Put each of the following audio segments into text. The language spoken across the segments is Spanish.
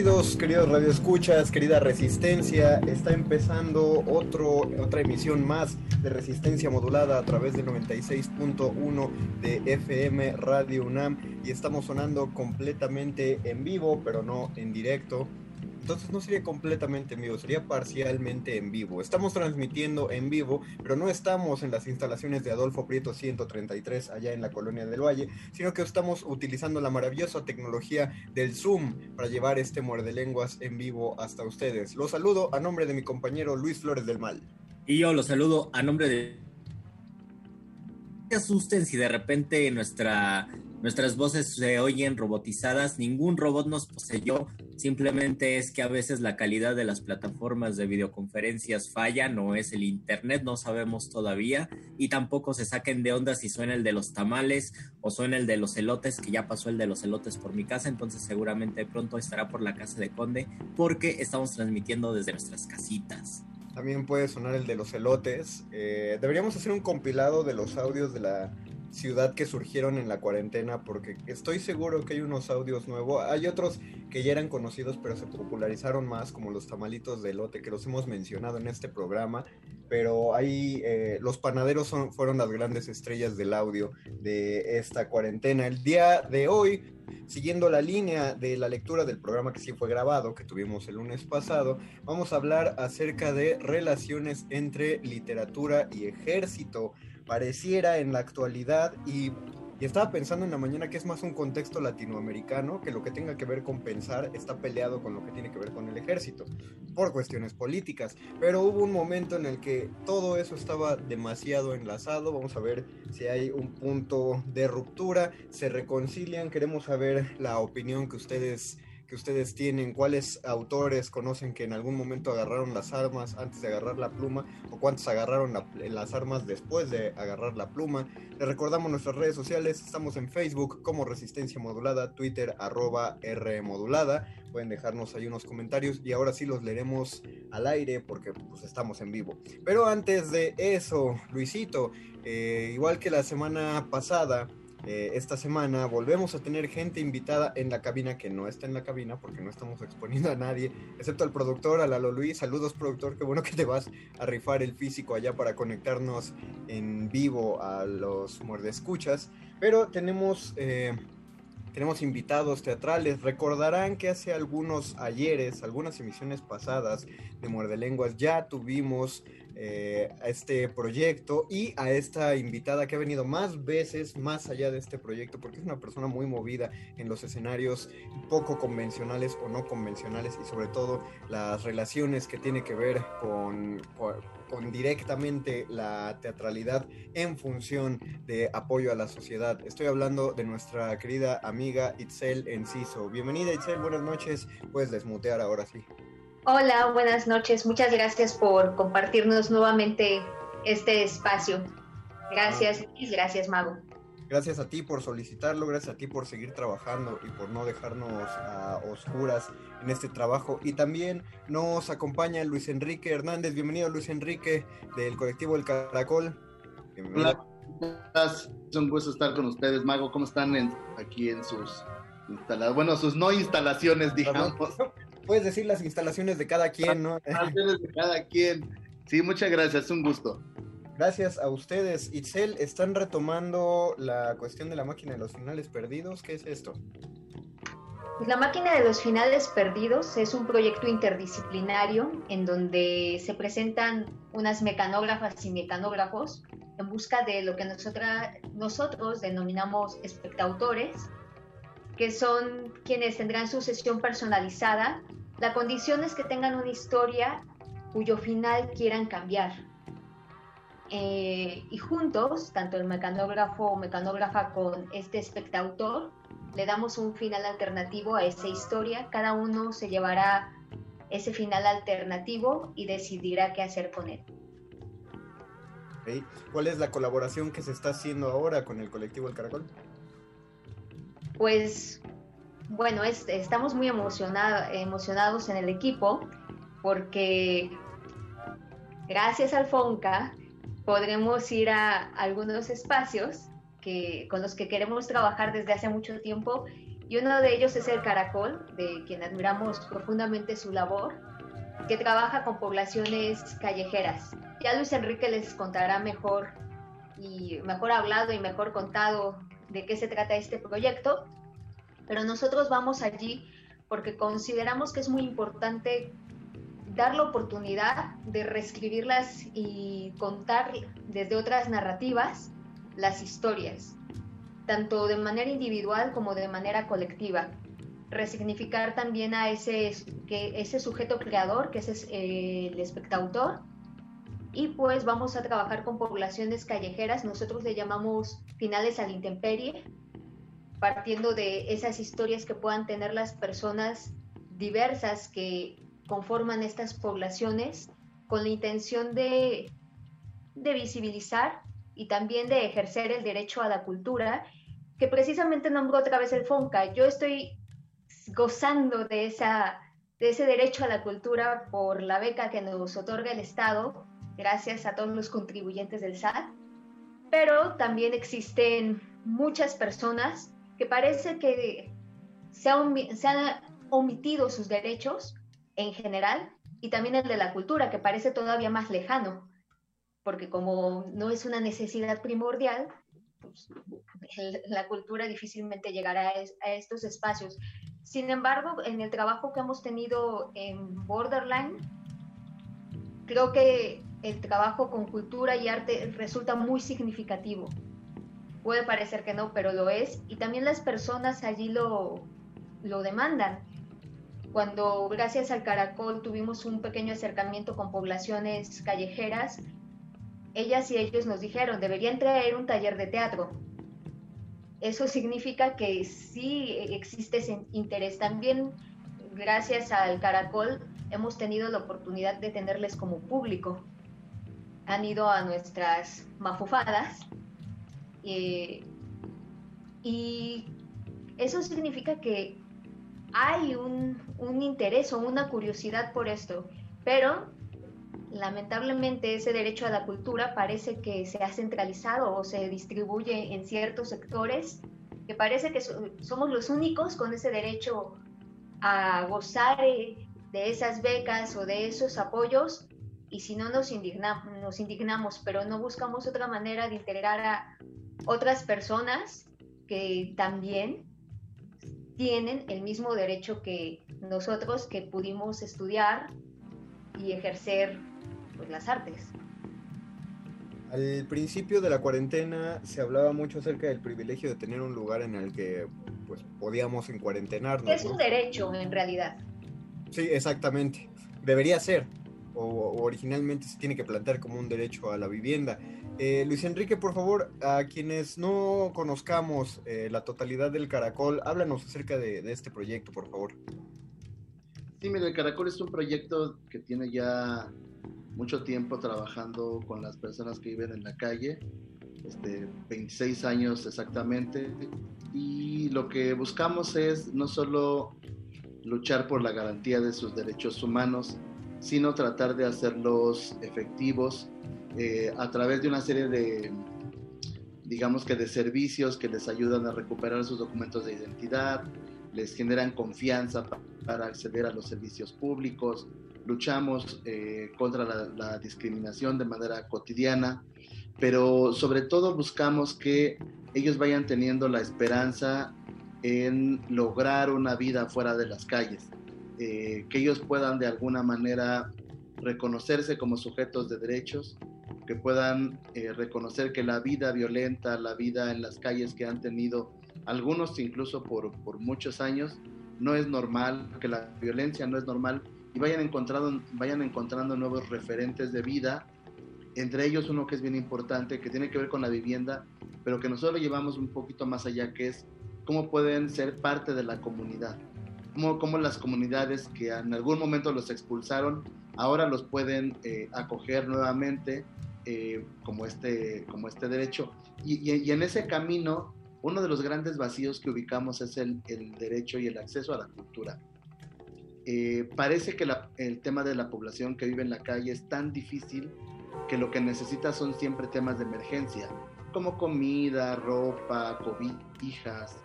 Bienvenidos, queridos radioescuchas, querida Resistencia. Está empezando otro, otra emisión más de Resistencia Modulada a través del 96.1 de FM Radio UNAM y estamos sonando completamente en vivo, pero no en directo. Entonces no sería completamente en vivo, sería parcialmente en vivo. Estamos transmitiendo en vivo, pero no estamos en las instalaciones de Adolfo Prieto 133 allá en la colonia del Valle, sino que estamos utilizando la maravillosa tecnología del Zoom para llevar este muerde lenguas en vivo hasta ustedes. Los saludo a nombre de mi compañero Luis Flores del Mal. Y yo los saludo a nombre de... se asusten si de repente nuestra Nuestras voces se oyen robotizadas, ningún robot nos poseyó, simplemente es que a veces la calidad de las plataformas de videoconferencias falla, no es el internet, no sabemos todavía, y tampoco se saquen de onda si suena el de los tamales o suena el de los elotes, que ya pasó el de los elotes por mi casa, entonces seguramente pronto estará por la casa de Conde, porque estamos transmitiendo desde nuestras casitas. También puede sonar el de los elotes. Eh, deberíamos hacer un compilado de los audios de la ciudad que surgieron en la cuarentena, porque estoy seguro que hay unos audios nuevos. Hay otros que ya eran conocidos, pero se popularizaron más, como los tamalitos de lote, que los hemos mencionado en este programa. Pero ahí eh, los panaderos fueron las grandes estrellas del audio de esta cuarentena. El día de hoy, siguiendo la línea de la lectura del programa que sí fue grabado, que tuvimos el lunes pasado, vamos a hablar acerca de relaciones entre literatura y ejército pareciera en la actualidad y, estaba pensando en la mañana que es más un contexto latinoamericano que lo que tenga que ver con pensar está peleado con lo que tiene que ver con el ejército por cuestiones políticas, pero hubo un momento en el que todo eso estaba demasiado enlazado, vamos a ver si hay un punto de ruptura, se reconcilian, queremos saber la opinión que ustedes que ustedes tienen, cuáles autores conocen que en algún momento agarraron las armas antes de agarrar la pluma o cuántos agarraron las armas después de agarrar la pluma. Les recordamos nuestras redes sociales, estamos en Facebook como Resistencia Modulada, Twitter arroba R Modulada, pueden dejarnos ahí unos comentarios y ahora sí los leeremos al aire porque pues estamos en vivo. Pero antes de eso, Luisito, eh, igual que la semana pasada, eh, esta semana volvemos a tener gente invitada en la cabina que no está en la cabina porque no estamos exponiendo a nadie, excepto al productor, a Lalo Luis. Saludos, productor, qué bueno que te vas a rifar el físico allá para conectarnos en vivo a los muerdescuchas. Pero tenemos, eh, tenemos invitados teatrales. Recordarán que hace algunos ayeres, algunas emisiones pasadas de Muerde Lenguas, ya tuvimos eh, a este proyecto y a esta invitada que ha venido más veces más allá de este proyecto porque es una persona muy movida en los escenarios poco convencionales o no convencionales y sobre todo las relaciones que tiene que ver con, con, directamente la teatralidad en función de apoyo a la sociedad. Estoy hablando de nuestra querida amiga Itzel Enciso. Bienvenida Itzel, buenas noches. Puedes desmutear ahora sí. Hola, buenas noches. Muchas gracias por compartirnos nuevamente este espacio. Gracias, ah. gracias, Mago. Gracias a ti por solicitarlo, gracias a ti por seguir trabajando y por no dejarnos a oscuras en este trabajo. Y también nos acompaña Luis Enrique Hernández. Bienvenido Luis Enrique del colectivo El Caracol. Hola, es un gusto estar con ustedes, Mago. ¿Cómo están aquí en sus instalaciones? Bueno, sus no instalaciones, digamos. Puedes decir las instalaciones de cada quien, ¿no? Instalaciones de cada quien. Sí, muchas gracias, es un gusto. Gracias a ustedes. Itzel, están retomando la cuestión de la máquina de los finales perdidos. ¿Qué es esto? Pues la máquina de los finales perdidos es un proyecto interdisciplinario en donde se presentan unas mecanógrafas y mecanógrafos en busca de lo que nosotros denominamos espectautores, que son quienes tendrán su sesión personalizada. La condición es que tengan una historia cuyo final quieran cambiar eh, y juntos, tanto el mecanógrafo o mecanógrafa con este espectador, le damos un final alternativo a esa historia. Cada uno se llevará ese final alternativo y decidirá qué hacer con él. ¿Cuál es la colaboración que se está haciendo ahora con el colectivo El Caracol? Pues bueno, estamos muy emocionados en el equipo porque gracias al FONCA podremos ir a algunos espacios que, con los que queremos trabajar desde hace mucho tiempo y uno de ellos es el Caracol, de quien admiramos profundamente su labor, que trabaja con poblaciones callejeras. Ya Luis Enrique les contará mejor y mejor hablado y mejor contado de qué se trata este proyecto, pero nosotros vamos allí porque consideramos que es muy importante dar la oportunidad de reescribirlas y contar desde otras narrativas las historias, tanto de manera individual como de manera colectiva. Resignificar también a ese, que, ese sujeto creador, que es eh, el espectador, y pues vamos a trabajar con poblaciones callejeras, nosotros le llamamos finales al intemperie, partiendo de esas historias que puedan tener las personas diversas que conforman estas poblaciones con la intención de, de visibilizar y también de ejercer el derecho a la cultura, que precisamente nombró otra vez el FONCA. Yo estoy gozando de, esa, de ese derecho a la cultura por la beca que nos otorga el Estado, gracias a todos los contribuyentes del SAT, pero también existen muchas personas que parece que se, se han omitido sus derechos en general y también el de la cultura, que parece todavía más lejano, porque como no es una necesidad primordial, pues, la cultura difícilmente llegará a, estos espacios. Sin embargo, en el trabajo que hemos tenido en Borderline, creo que el trabajo con cultura y arte resulta muy significativo. Puede parecer que no, pero lo es. Y también las personas allí lo, lo demandan cuando gracias al Caracol tuvimos un pequeño acercamiento con poblaciones callejeras, ellas y ellos nos dijeron, deberían traer un taller de teatro. Eso significa que sí existe ese interés. También gracias al Caracol hemos tenido la oportunidad de tenerles como público. Han ido a nuestras mafufadas eh, y eso significa que hay un, interés o una curiosidad por esto, pero lamentablemente ese derecho a la cultura parece que se ha centralizado o se distribuye en ciertos sectores, que parece que somos los únicos con ese derecho a gozar eh, de esas becas o de esos apoyos y si no nos, nos indignamos, pero no buscamos otra manera de integrar a otras personas que también tienen el mismo derecho que nosotros que pudimos estudiar y ejercer pues, las artes. Al principio de la cuarentena se hablaba mucho acerca del privilegio de tener un lugar en el que pues podíamos encuarentenarnos. Es un derecho en realidad. Sí, exactamente. Debería ser. O, originalmente se tiene que plantear como un derecho a la vivienda. Eh, Luis Enrique, por favor, a quienes no conozcamos eh, la totalidad del Caracol, háblanos acerca de, este proyecto, por favor. Sí, mira, el Caracol es un proyecto que tiene ya mucho tiempo trabajando con las personas que viven en la calle. este, 26 años exactamente, y lo que buscamos es no solo luchar por la garantía de sus derechos humanos, sino tratar de hacerlos efectivos eh, a través de una serie de, digamos que de servicios que les ayudan a recuperar sus documentos de identidad, les generan confianza para acceder a los servicios públicos, luchamos eh, contra la, discriminación de manera cotidiana, pero sobre todo buscamos que ellos vayan teniendo la esperanza en lograr una vida fuera de las calles, eh, que ellos puedan de alguna manera reconocerse como sujetos de derechos, que puedan eh, reconocer que la vida violenta, la vida en las calles que han tenido algunos incluso por, muchos años, no es normal, que la violencia no es normal y vayan encontrando, vayan encontrando nuevos referentes de vida, entre ellos uno que es bien importante, que tiene que ver con la vivienda, pero que nosotros lo llevamos un poquito más allá, que es cómo pueden ser parte de la comunidad, cómo, cómo las comunidades que en algún momento los expulsaron, ahora los pueden eh, acoger nuevamente eh, como, este, como este derecho. Y, y, en ese camino, uno de los grandes vacíos que ubicamos es el, el derecho y el acceso a la cultura. Eh, parece que el tema de la población que vive en la calle es tan difícil que lo que necesita son siempre temas de emergencia, como comida, ropa, cobijas,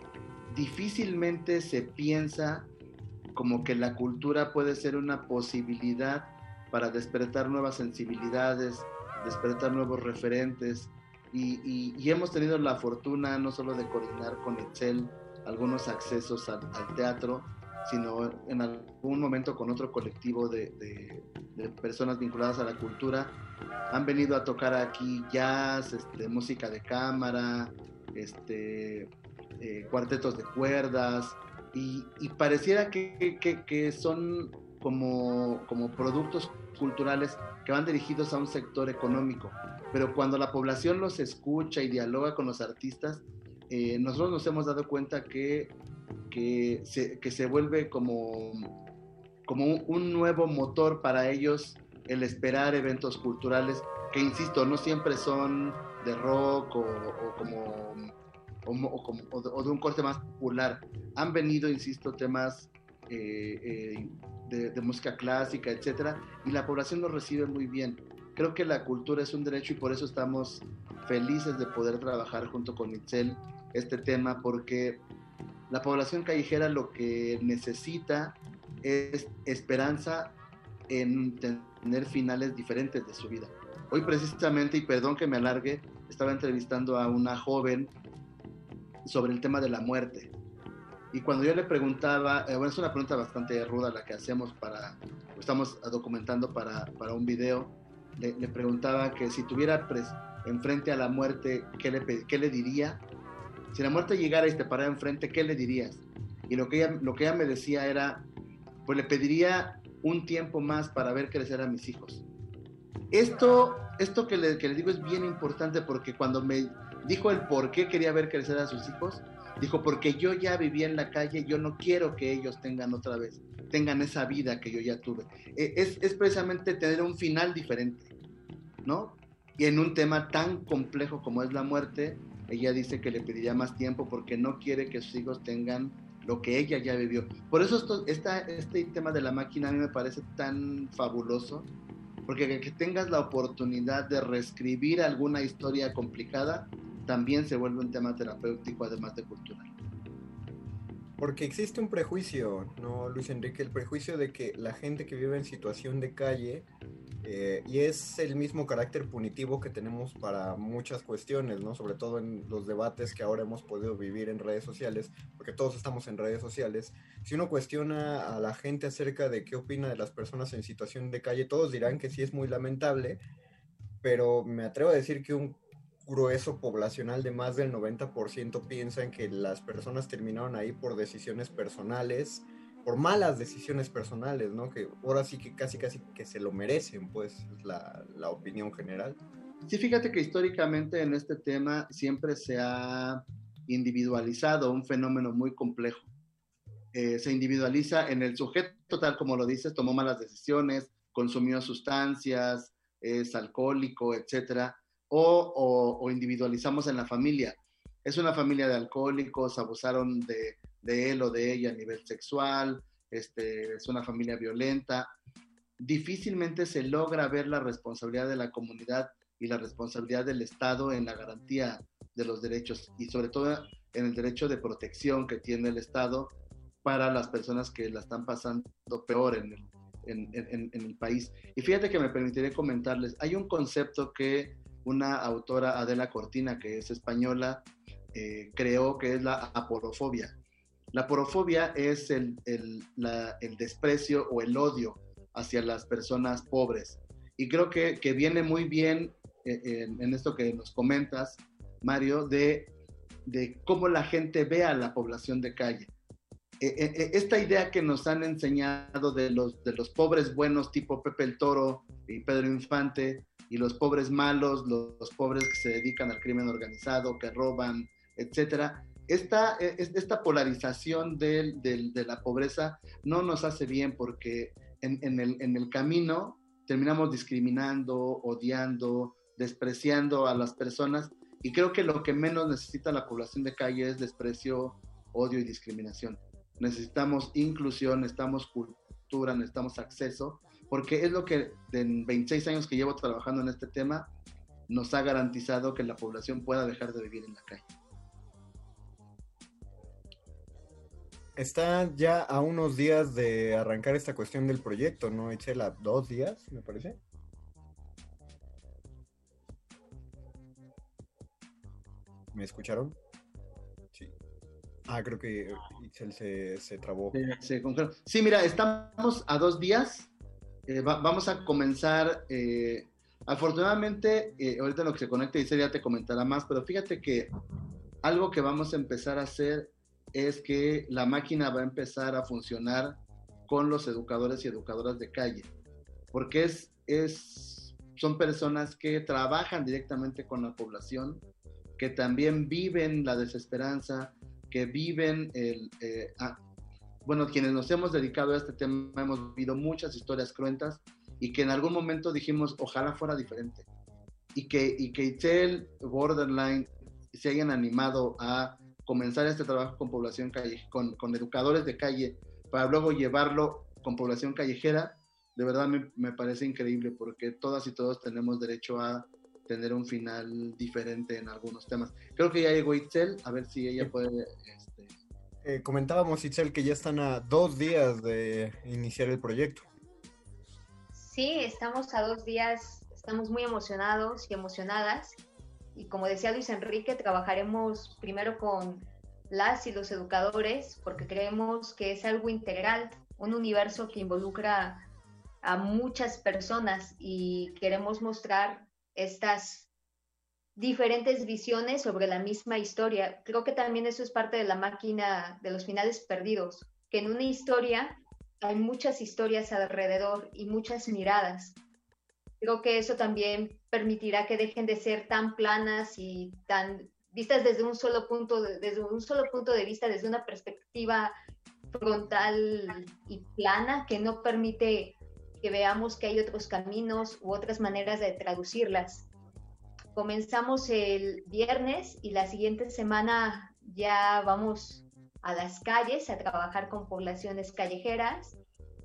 difícilmente se piensa como que la cultura puede ser una posibilidad para despertar nuevas sensibilidades, despertar nuevos referentes. Y, hemos tenido la fortuna no solo de coordinar con Excel algunos accesos al, teatro, sino en algún momento con otro colectivo de, personas vinculadas a la cultura. Han venido a tocar aquí jazz, este, música de cámara, este, eh, cuartetos de cuerdas, y, pareciera que, que, son como, como productos culturales que van dirigidos a un sector económico, pero cuando la población los escucha y dialoga con los artistas, eh, nosotros nos hemos dado cuenta que, que, se, que se vuelve como, como un, nuevo motor para ellos el esperar eventos culturales que, insisto, no siempre son de rock o como o, de, un corte más popular. Han venido, insisto, temas eh, eh, de, música clásica, etcétera, y la población lo recibe muy bien. Creo que la cultura es un derecho y por eso estamos felices de poder trabajar junto con Itzel este tema, porque la población callejera lo que necesita es esperanza en tener finales diferentes de su vida. Hoy precisamente, y perdón que me alargue, estaba entrevistando a una joven sobre el tema de la muerte. Y cuando yo le preguntaba, eh, bueno, es una pregunta bastante ruda la que hacemos para, estamos documentando para, para un video, le, preguntaba que si tuviera enfrente a la muerte, ¿qué le, ¿qué le diría? Si la muerte llegara y te parara enfrente, ¿qué le dirías? Y lo que, ella, lo que ella me decía era, pues le pediría un tiempo más para ver crecer a mis hijos. Esto, esto que, le, que le digo es bien importante porque cuando me dijo el por qué quería ver crecer a sus hijos. Dijo, porque yo ya vivía en la calle, yo no quiero que ellos tengan otra vez, tengan esa vida que yo ya tuve. E, es, es precisamente tener un final diferente, ¿no? Y en un tema tan complejo como es la muerte, ella dice que le pediría más tiempo porque no quiere que sus hijos tengan lo que ella ya vivió. Por eso esto, esta, este tema de la máquina a mí me parece tan fabuloso, porque que tengas la oportunidad de reescribir alguna historia complicada también se vuelve un tema terapéutico además de cultural. Porque existe un prejuicio, ¿no, Luis Enrique? El prejuicio de que la gente que vive en situación de calle, eh, y es el mismo carácter punitivo que tenemos para muchas cuestiones, ¿no? Sobre todo en los debates que ahora hemos podido vivir en redes sociales, porque todos estamos en redes sociales. Si uno cuestiona a la gente acerca de qué opina de las personas en situación de calle, todos dirán que sí es muy lamentable, pero me atrevo a decir que un grueso poblacional de más del 90% piensan que las personas terminaron ahí por decisiones personales, por malas decisiones personales, ¿no? Que ahora sí que casi casi que se lo merecen, pues, es la, la opinión general. Sí, fíjate que históricamente en este tema siempre se ha individualizado un fenómeno muy complejo. Eh, se individualiza en el sujeto, tal como lo dices, tomó malas decisiones, consumió sustancias, es alcohólico, etcétera o, individualizamos en la familia. Es una familia de alcohólicos, abusaron de, de, él o de ella a nivel sexual, este, es una familia violenta. Difícilmente se logra ver la responsabilidad de la comunidad y la responsabilidad del Estado en la garantía de los derechos y sobre todo en el derecho de protección que tiene el Estado para las personas que la están pasando peor en el, en, en, en el país. Y fíjate que me permitiré comentarles, hay un concepto que una autora, Adela Cortina, que es española, eh, creó que es la aporofobia. La aporofobia es el, el, el, desprecio o el odio hacia las personas pobres. Y creo que, que viene muy bien eh, en, en, esto que nos comentas, Mario, de, de cómo la gente ve a la población de calle. Eh, eh, esta idea que nos han enseñado de los, de los pobres buenos tipo Pepe el Toro y Pedro Infante y los pobres malos, los, los pobres que se dedican al crimen organizado, que roban, etcétera. Esta, e, esta polarización de, de, de, la pobreza no nos hace bien porque en, en, el, en el camino terminamos discriminando, odiando, despreciando a las personas y creo que lo que menos necesita la población de calle es desprecio, odio y discriminación necesitamos inclusión, necesitamos cultura, necesitamos acceso, porque es lo que en 26 años que llevo trabajando en este tema nos ha garantizado que la población pueda dejar de vivir en la calle. Está ya a unos días de arrancar esta cuestión del proyecto, ¿no, Echela? ¿Dos días, me parece? ¿Me escucharon? Ah, creo que Itzel se, se trabó. Sí, sí, mira, estamos a dos días. Eh, va, vamos a comenzar. Eh, afortunadamente, eh, ahorita en lo que se conecte Itzel ya te comentará más, pero fíjate que algo que vamos a empezar a hacer es que la máquina va a empezar a funcionar con los educadores y educadoras de calle, porque es, es, son personas que trabajan directamente con la población, que también viven la desesperanza, que viven el... bueno, quienes nos hemos dedicado a este tema hemos vivido muchas historias cruentas y que en algún momento dijimos, ojalá fuera diferente. Y que, y que Itzel, Borderline, se hayan animado a comenzar este trabajo con población calle, con, con educadores de calle, para luego llevarlo con población callejera, de verdad me, me, parece increíble porque todas y todos tenemos derecho a tener un final diferente en algunos temas. Creo que ya llegó Itzel, a ver si ella puede... Este... Eh, comentábamos, Itzel, que ya están a dos días de iniciar el proyecto. Sí, estamos a dos días, estamos muy emocionados y emocionadas. Y como decía Luis Enrique, trabajaremos primero con las y los educadores porque creemos que es algo integral, un universo que involucra a muchas personas y queremos mostrar estas diferentes visiones sobre la misma historia. Creo que también eso es parte de la máquina de los finales perdidos, que en una historia hay muchas historias alrededor y muchas miradas. Creo que eso también permitirá que dejen de ser tan planas y tan vistas desde un solo punto, desde un solo punto de vista, desde una perspectiva frontal y plana que no permite que veamos que hay otros caminos u otras maneras de traducirlas. Comenzamos el viernes y la siguiente semana ya vamos a las calles a trabajar con poblaciones callejeras,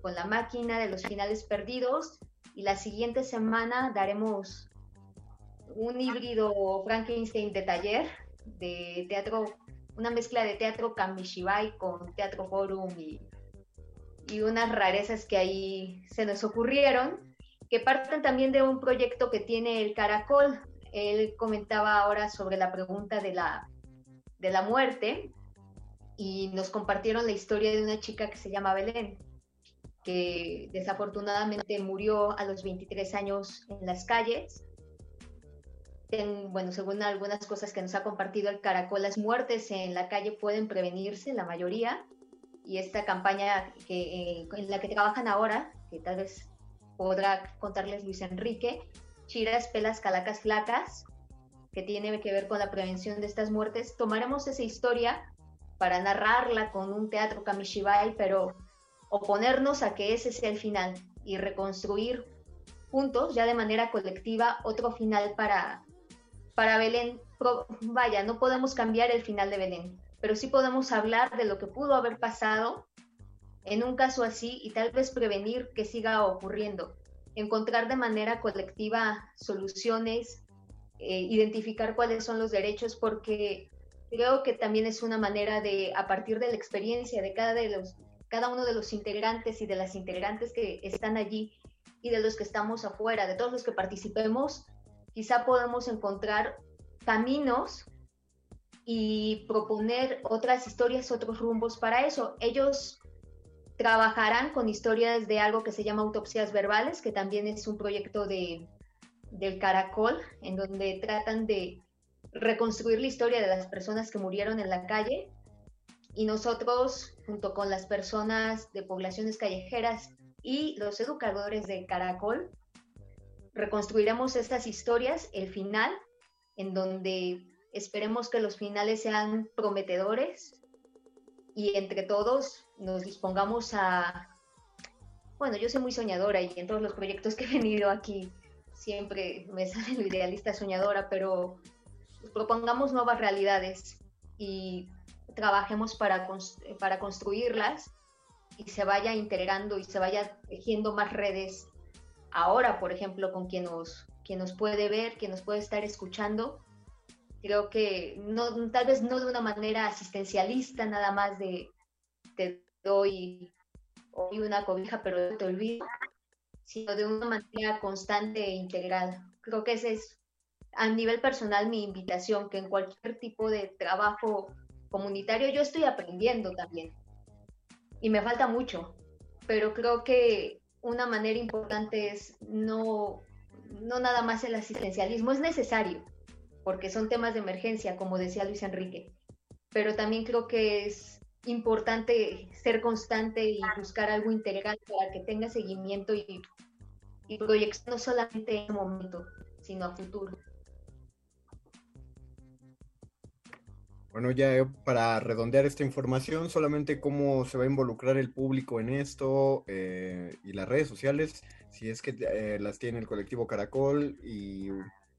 con la máquina de los finales perdidos y la siguiente semana daremos un híbrido Frankenstein de taller de teatro, una mezcla de teatro Kamishibai con teatro forum y y unas rarezas que ahí se nos ocurrieron, que parten también de un proyecto que tiene el Caracol. Él comentaba ahora sobre la pregunta de la, de la muerte y nos compartieron la historia de una chica que se llama Belén, que desafortunadamente murió a los 23 años en las calles. En, bueno, según algunas cosas que nos ha compartido el Caracol, las muertes en la calle pueden prevenirse, la mayoría, y esta campaña que, eh, en la que trabajan ahora, que tal vez podrá contarles Luis Enrique, Chiras, Pelas, Calacas, Flacas, que tiene que ver con la prevención de estas muertes, tomaremos esa historia para narrarla con un teatro kamishibai, pero oponernos a que ese sea el final y reconstruir juntos, ya de manera colectiva, otro final para, para Belén, vaya, no podemos cambiar el final de Belén, pero sí podemos hablar de lo que pudo haber pasado en un caso así y tal vez prevenir que siga ocurriendo, encontrar de manera colectiva soluciones, eh, identificar cuáles son los derechos, porque creo que también es una manera de, a partir de la experiencia de cada, de los, cada uno de los integrantes y de las integrantes que están allí y de los que estamos afuera, de todos los que participemos, quizá podemos encontrar caminos y proponer otras historias, otros rumbos para eso. Ellos trabajarán con historias de algo que se llama autopsias verbales, que también es un proyecto de, del Caracol, en donde tratan de reconstruir la historia de las personas que murieron en la calle. Y nosotros, junto con las personas de poblaciones callejeras y los educadores de Caracol, reconstruiremos estas historias, el final, en donde esperemos que los finales sean prometedores y entre todos nos dispongamos a... Bueno, yo soy muy soñadora y en todos los proyectos que he venido aquí siempre me sale lo idealista soñadora, pero propongamos nuevas realidades y trabajemos para, para construirlas y se vaya integrando y se vaya tejiendo más redes ahora, por ejemplo, con quien nos, quien nos puede ver, quien nos puede estar escuchando. Creo que no, tal vez no de una manera asistencialista, nada más de doy hoy una cobija, pero te olvido, sino de una manera constante e integral. Creo que ese es a nivel personal mi invitación, que en cualquier tipo de trabajo comunitario yo estoy aprendiendo también. Y me falta mucho, pero creo que una manera importante es no, no nada más el asistencialismo, es necesario, porque son temas de emergencia, como decía Luis Enrique, pero también creo que es importante ser constante y buscar algo integral para que tenga seguimiento y, y proyección no solamente en el momento, sino a futuro. Bueno, ya eh, para redondear esta información, solamente cómo se va a involucrar el público en esto eh, y las redes sociales, si es que eh, las tiene el colectivo Caracol y,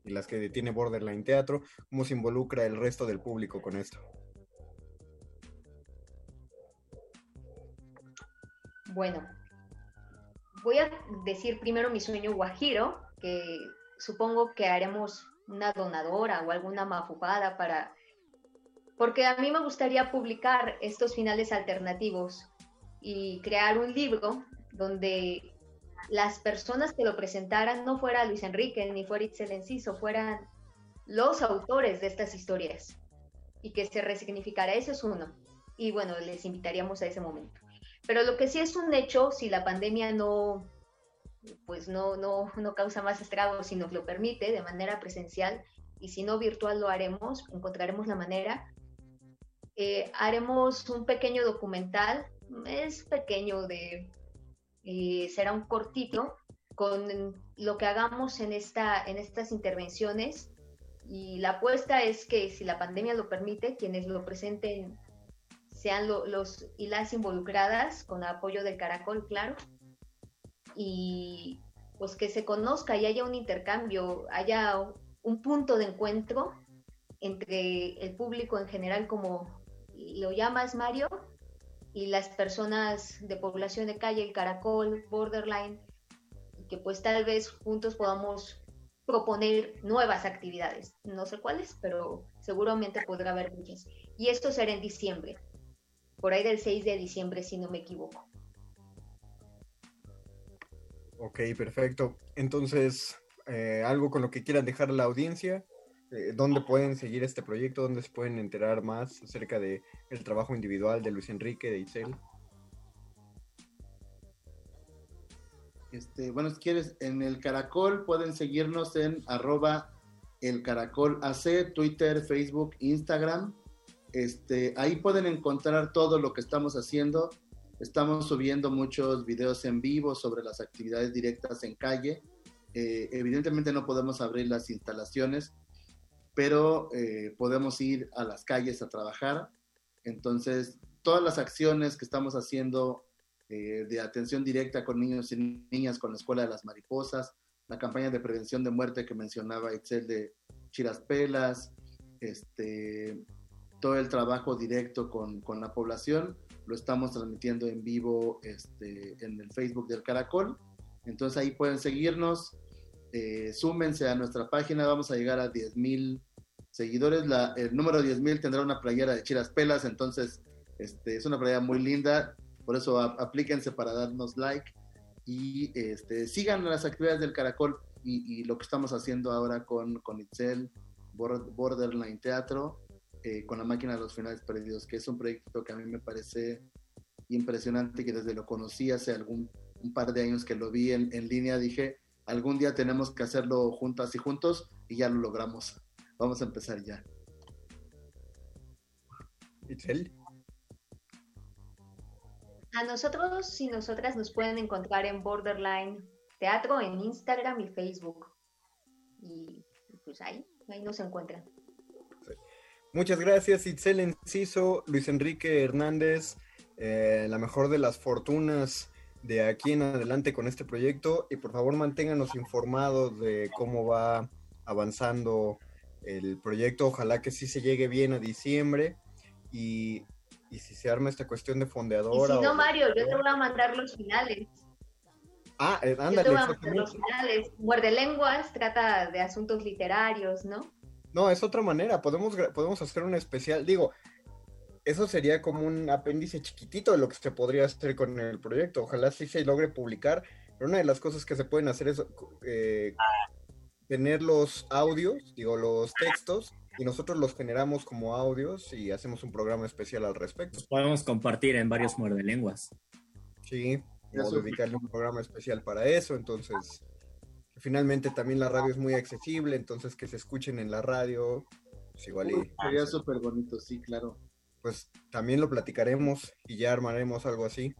y, las que tiene Borderline Teatro, cómo se involucra el resto del público con esto. Bueno, voy a decir primero mi sueño guajiro, que supongo que haremos una donadora o alguna mafufada para porque a mí me gustaría publicar estos finales alternativos y crear un libro donde las personas que lo presentaran no fuera Luis Enrique ni fuera Itzel Enciso, fueran los autores de estas historias y que se resignificara. Eso es uno. Y bueno, les invitaríamos a ese momento. Pero lo que sí es un hecho, si la pandemia no, pues no, no, no causa más estragos, si nos lo permite de manera presencial, y si no virtual lo haremos, encontraremos la manera, eh, haremos un pequeño documental, es pequeño, de, eh, será un cortito con lo que hagamos en, esta, en estas intervenciones y la apuesta es que si la pandemia lo permite, quienes lo presenten sean los y las involucradas con apoyo del Caracol, claro, y pues que se conozca y haya un intercambio, haya un punto de encuentro entre el público en general como lo llamas Mario, y las personas de población de calle, el caracol, borderline, que pues tal vez juntos podamos proponer nuevas actividades. No sé cuáles, pero seguramente podrá haber muchas. Y esto será en diciembre, por ahí del 6 de diciembre, si no me equivoco. Ok, perfecto. Entonces, eh, algo con lo que quieran dejar la audiencia. Eh, dónde pueden seguir este proyecto, dónde se pueden enterar más acerca de el trabajo individual de Luis Enrique, de Isel. Este, bueno, si quieres, en el Caracol pueden seguirnos en arroba el Caracol AC, Twitter, Facebook, Instagram. Este, ahí pueden encontrar todo lo que estamos haciendo. Estamos subiendo muchos videos en vivo sobre las actividades directas en calle. Eh, evidentemente no podemos abrir las instalaciones, pero eh, podemos ir a las calles a trabajar. Entonces, todas las acciones que estamos haciendo eh, de atención directa con niños y niñas con la Escuela de las Mariposas, la campaña de prevención de muerte que mencionaba Excel de Chiraspelas, este, todo el trabajo directo con, con, la población, lo estamos transmitiendo en vivo este, en el Facebook del Caracol. Entonces ahí pueden seguirnos, eh, súmense a nuestra página, vamos a llegar a 10 mil seguidores. La, el número 10 mil tendrá una playera de Chiras Pelas, entonces este, es una playera muy linda, por eso aplíquense para darnos like y este, sigan las actividades del Caracol y, lo que estamos haciendo ahora con, con Itzel, Borderline Teatro, eh, con la máquina de los finales perdidos, que es un proyecto que a mí me parece impresionante, que desde lo conocí hace algún un par de años que lo vi en, en línea, dije, algún día tenemos que hacerlo juntas y juntos y ya lo logramos. Vamos a empezar ya. Itzel. A nosotros y nosotras nos pueden encontrar en Borderline Teatro en Instagram y Facebook. Y pues ahí, ahí nos encuentran. Muchas gracias, Itzel Enciso, Luis Enrique Hernández, eh, la mejor de las fortunas de aquí en adelante con este proyecto y por favor manténganos informados de cómo va avanzando el proyecto. Ojalá que sí se llegue bien a diciembre y, si se arma esta cuestión de fondeadora. Y si no, Mario, yo te voy a mandar los finales. Ah, eh, ándale. Yo te voy a los finales. Muerde lenguas, trata de asuntos literarios, ¿no? No, es otra manera. Podemos, podemos hacer un especial. Digo, eso sería como un apéndice chiquitito de lo que se podría hacer con el proyecto. Ojalá sí se logre publicar. Pero una de las cosas que se pueden hacer es eh, tener los audios, digo, los textos, y nosotros los generamos como audios y hacemos un programa especial al respecto. podemos compartir en varios muerdelenguas. Sí, o dedicarle un programa especial para eso, entonces finalmente también la radio es muy accesible, entonces que se escuchen en la radio, pues igual y... Sería súper bonito, sí, claro pues también lo platicaremos y ya armaremos algo así.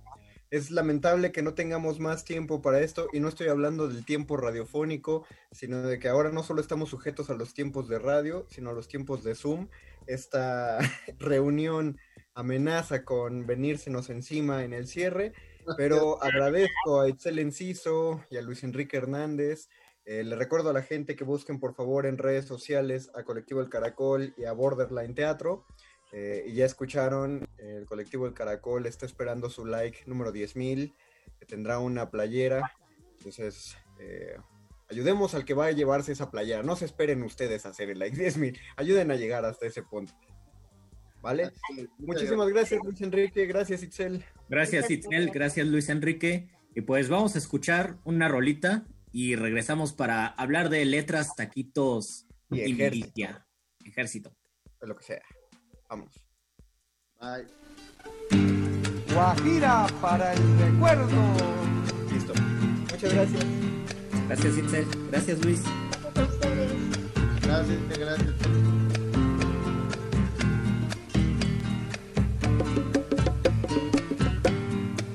Es lamentable que no tengamos más tiempo para esto y no estoy hablando del tiempo radiofónico, sino de que ahora no solo estamos sujetos a los tiempos de radio, sino a los tiempos de Zoom. Esta reunión amenaza con venírsenos encima en el cierre, pero agradezco a Itzel Enciso y a Luis Enrique Hernández. Eh, le recuerdo a la gente que busquen por favor en redes sociales a Colectivo El Caracol y a Borderline Teatro. Eh, y ya escucharon, el colectivo El Caracol está esperando su like número 10.000, que tendrá una playera. Entonces, eh, ayudemos al que va a llevarse esa playera. No se esperen ustedes a hacer el like 10.000. Ayuden a llegar hasta ese punto. ¿Vale? Muchísimas gracias, Luis Enrique. Gracias, Itzel. Gracias, Itzel. Gracias, Luis Enrique. Y pues vamos a escuchar una rolita y regresamos para hablar de letras, taquitos y, ejército. Ejército. De lo que sea. Vamos. Bye. Guajira para el recuerdo. Listo. Muchas gracias. Gracias, Itzel. Gracias, Luis. Gracias, gracias.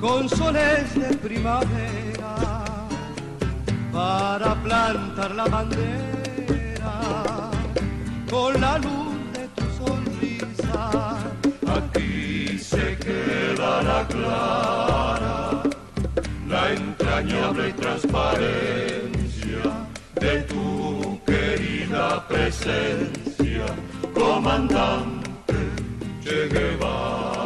con soles de primavera para plantar la bandera con la luz de tu sonrisa. Aquí se queda la clara, la entrañable transparencia de tu querida presencia, comandante Che Guevara.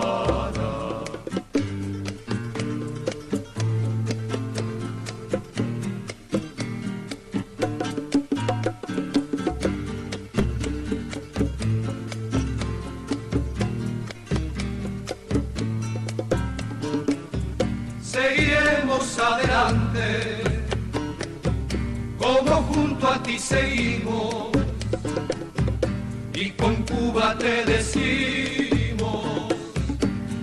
Junto a ti seguimos, y con Cuba te decimos,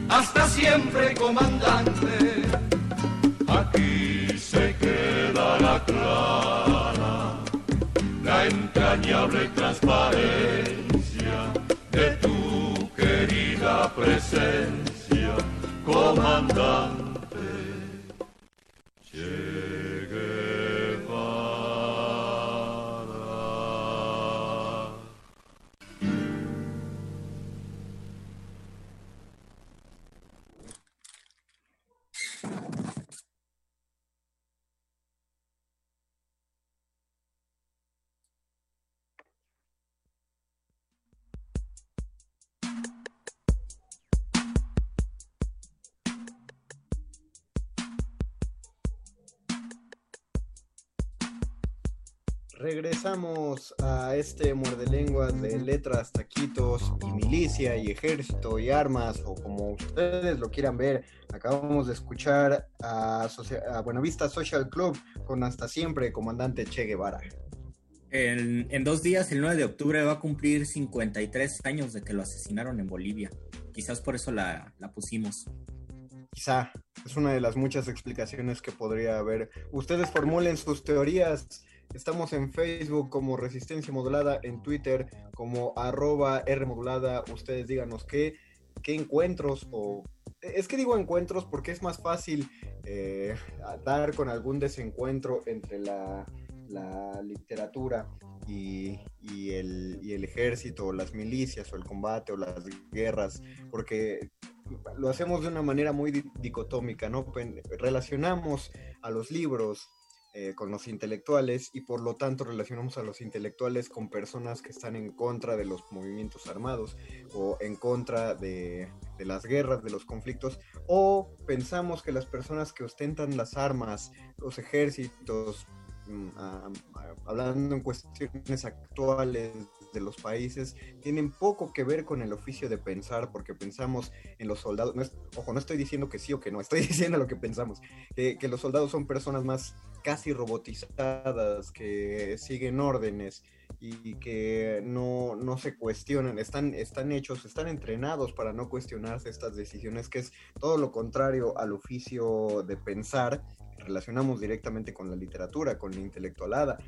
hasta siempre comandante. Aquí se queda la clara, la entrañable transparencia de tu querida presencia, comandante. Regresamos a este muerde lenguas de letras, taquitos y milicia y ejército y armas o como ustedes lo quieran ver. Acabamos de escuchar a, Socia- a Buenavista Social Club con hasta siempre comandante Che Guevara. En, en dos días, el 9 de octubre, va a cumplir 53 años de que lo asesinaron en Bolivia. Quizás por eso la, la pusimos. Quizá es una de las muchas explicaciones que podría haber. Ustedes formulen sus teorías. Estamos en Facebook como Resistencia Modulada, en Twitter como arroba R modulada. Ustedes díganos qué, qué encuentros o... Es que digo encuentros porque es más fácil eh, dar con algún desencuentro entre la, la literatura y, y el, y el ejército, o las milicias, o el combate, o las guerras, porque lo hacemos de una manera muy di- dicotómica, ¿no? Relacionamos a los libros eh, con los intelectuales y por lo tanto relacionamos a los intelectuales con personas que están en contra de los movimientos armados o en contra de, las guerras, de los conflictos, o pensamos que las personas que ostentan las armas, los ejércitos, mm, ah, ah, hablando en cuestiones actuales de los países, tienen poco que ver con el oficio de pensar, porque pensamos en los soldados. No ojo, no estoy diciendo que sí o que no, estoy diciendo lo que pensamos. Que, los soldados son personas más casi robotizadas, que siguen órdenes y que no, no se cuestionan, están, están hechos, están entrenados para no cuestionarse estas decisiones, que es todo lo contrario al oficio de pensar, relacionamos directamente con la literatura, con la intelectualada,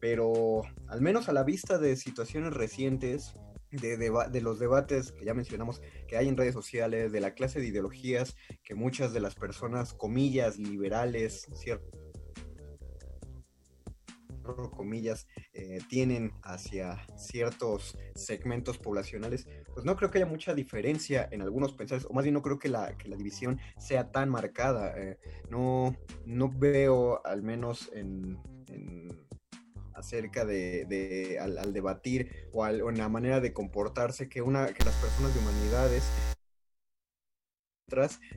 pero al menos a la vista de situaciones recientes, de, de los debates que ya mencionamos que hay en redes sociales, de la clase de ideologías que muchas de las personas, comillas, liberales, cierto comillas, eh, tienen hacia ciertos segmentos poblacionales, pues no creo que haya mucha diferencia en algunos pensares, o más bien no creo que la, que la división sea tan marcada. eh, no, no veo, al menos en, en- acerca de, de- al, debatir o, al- o en la manera de comportarse que una que las personas de humanidades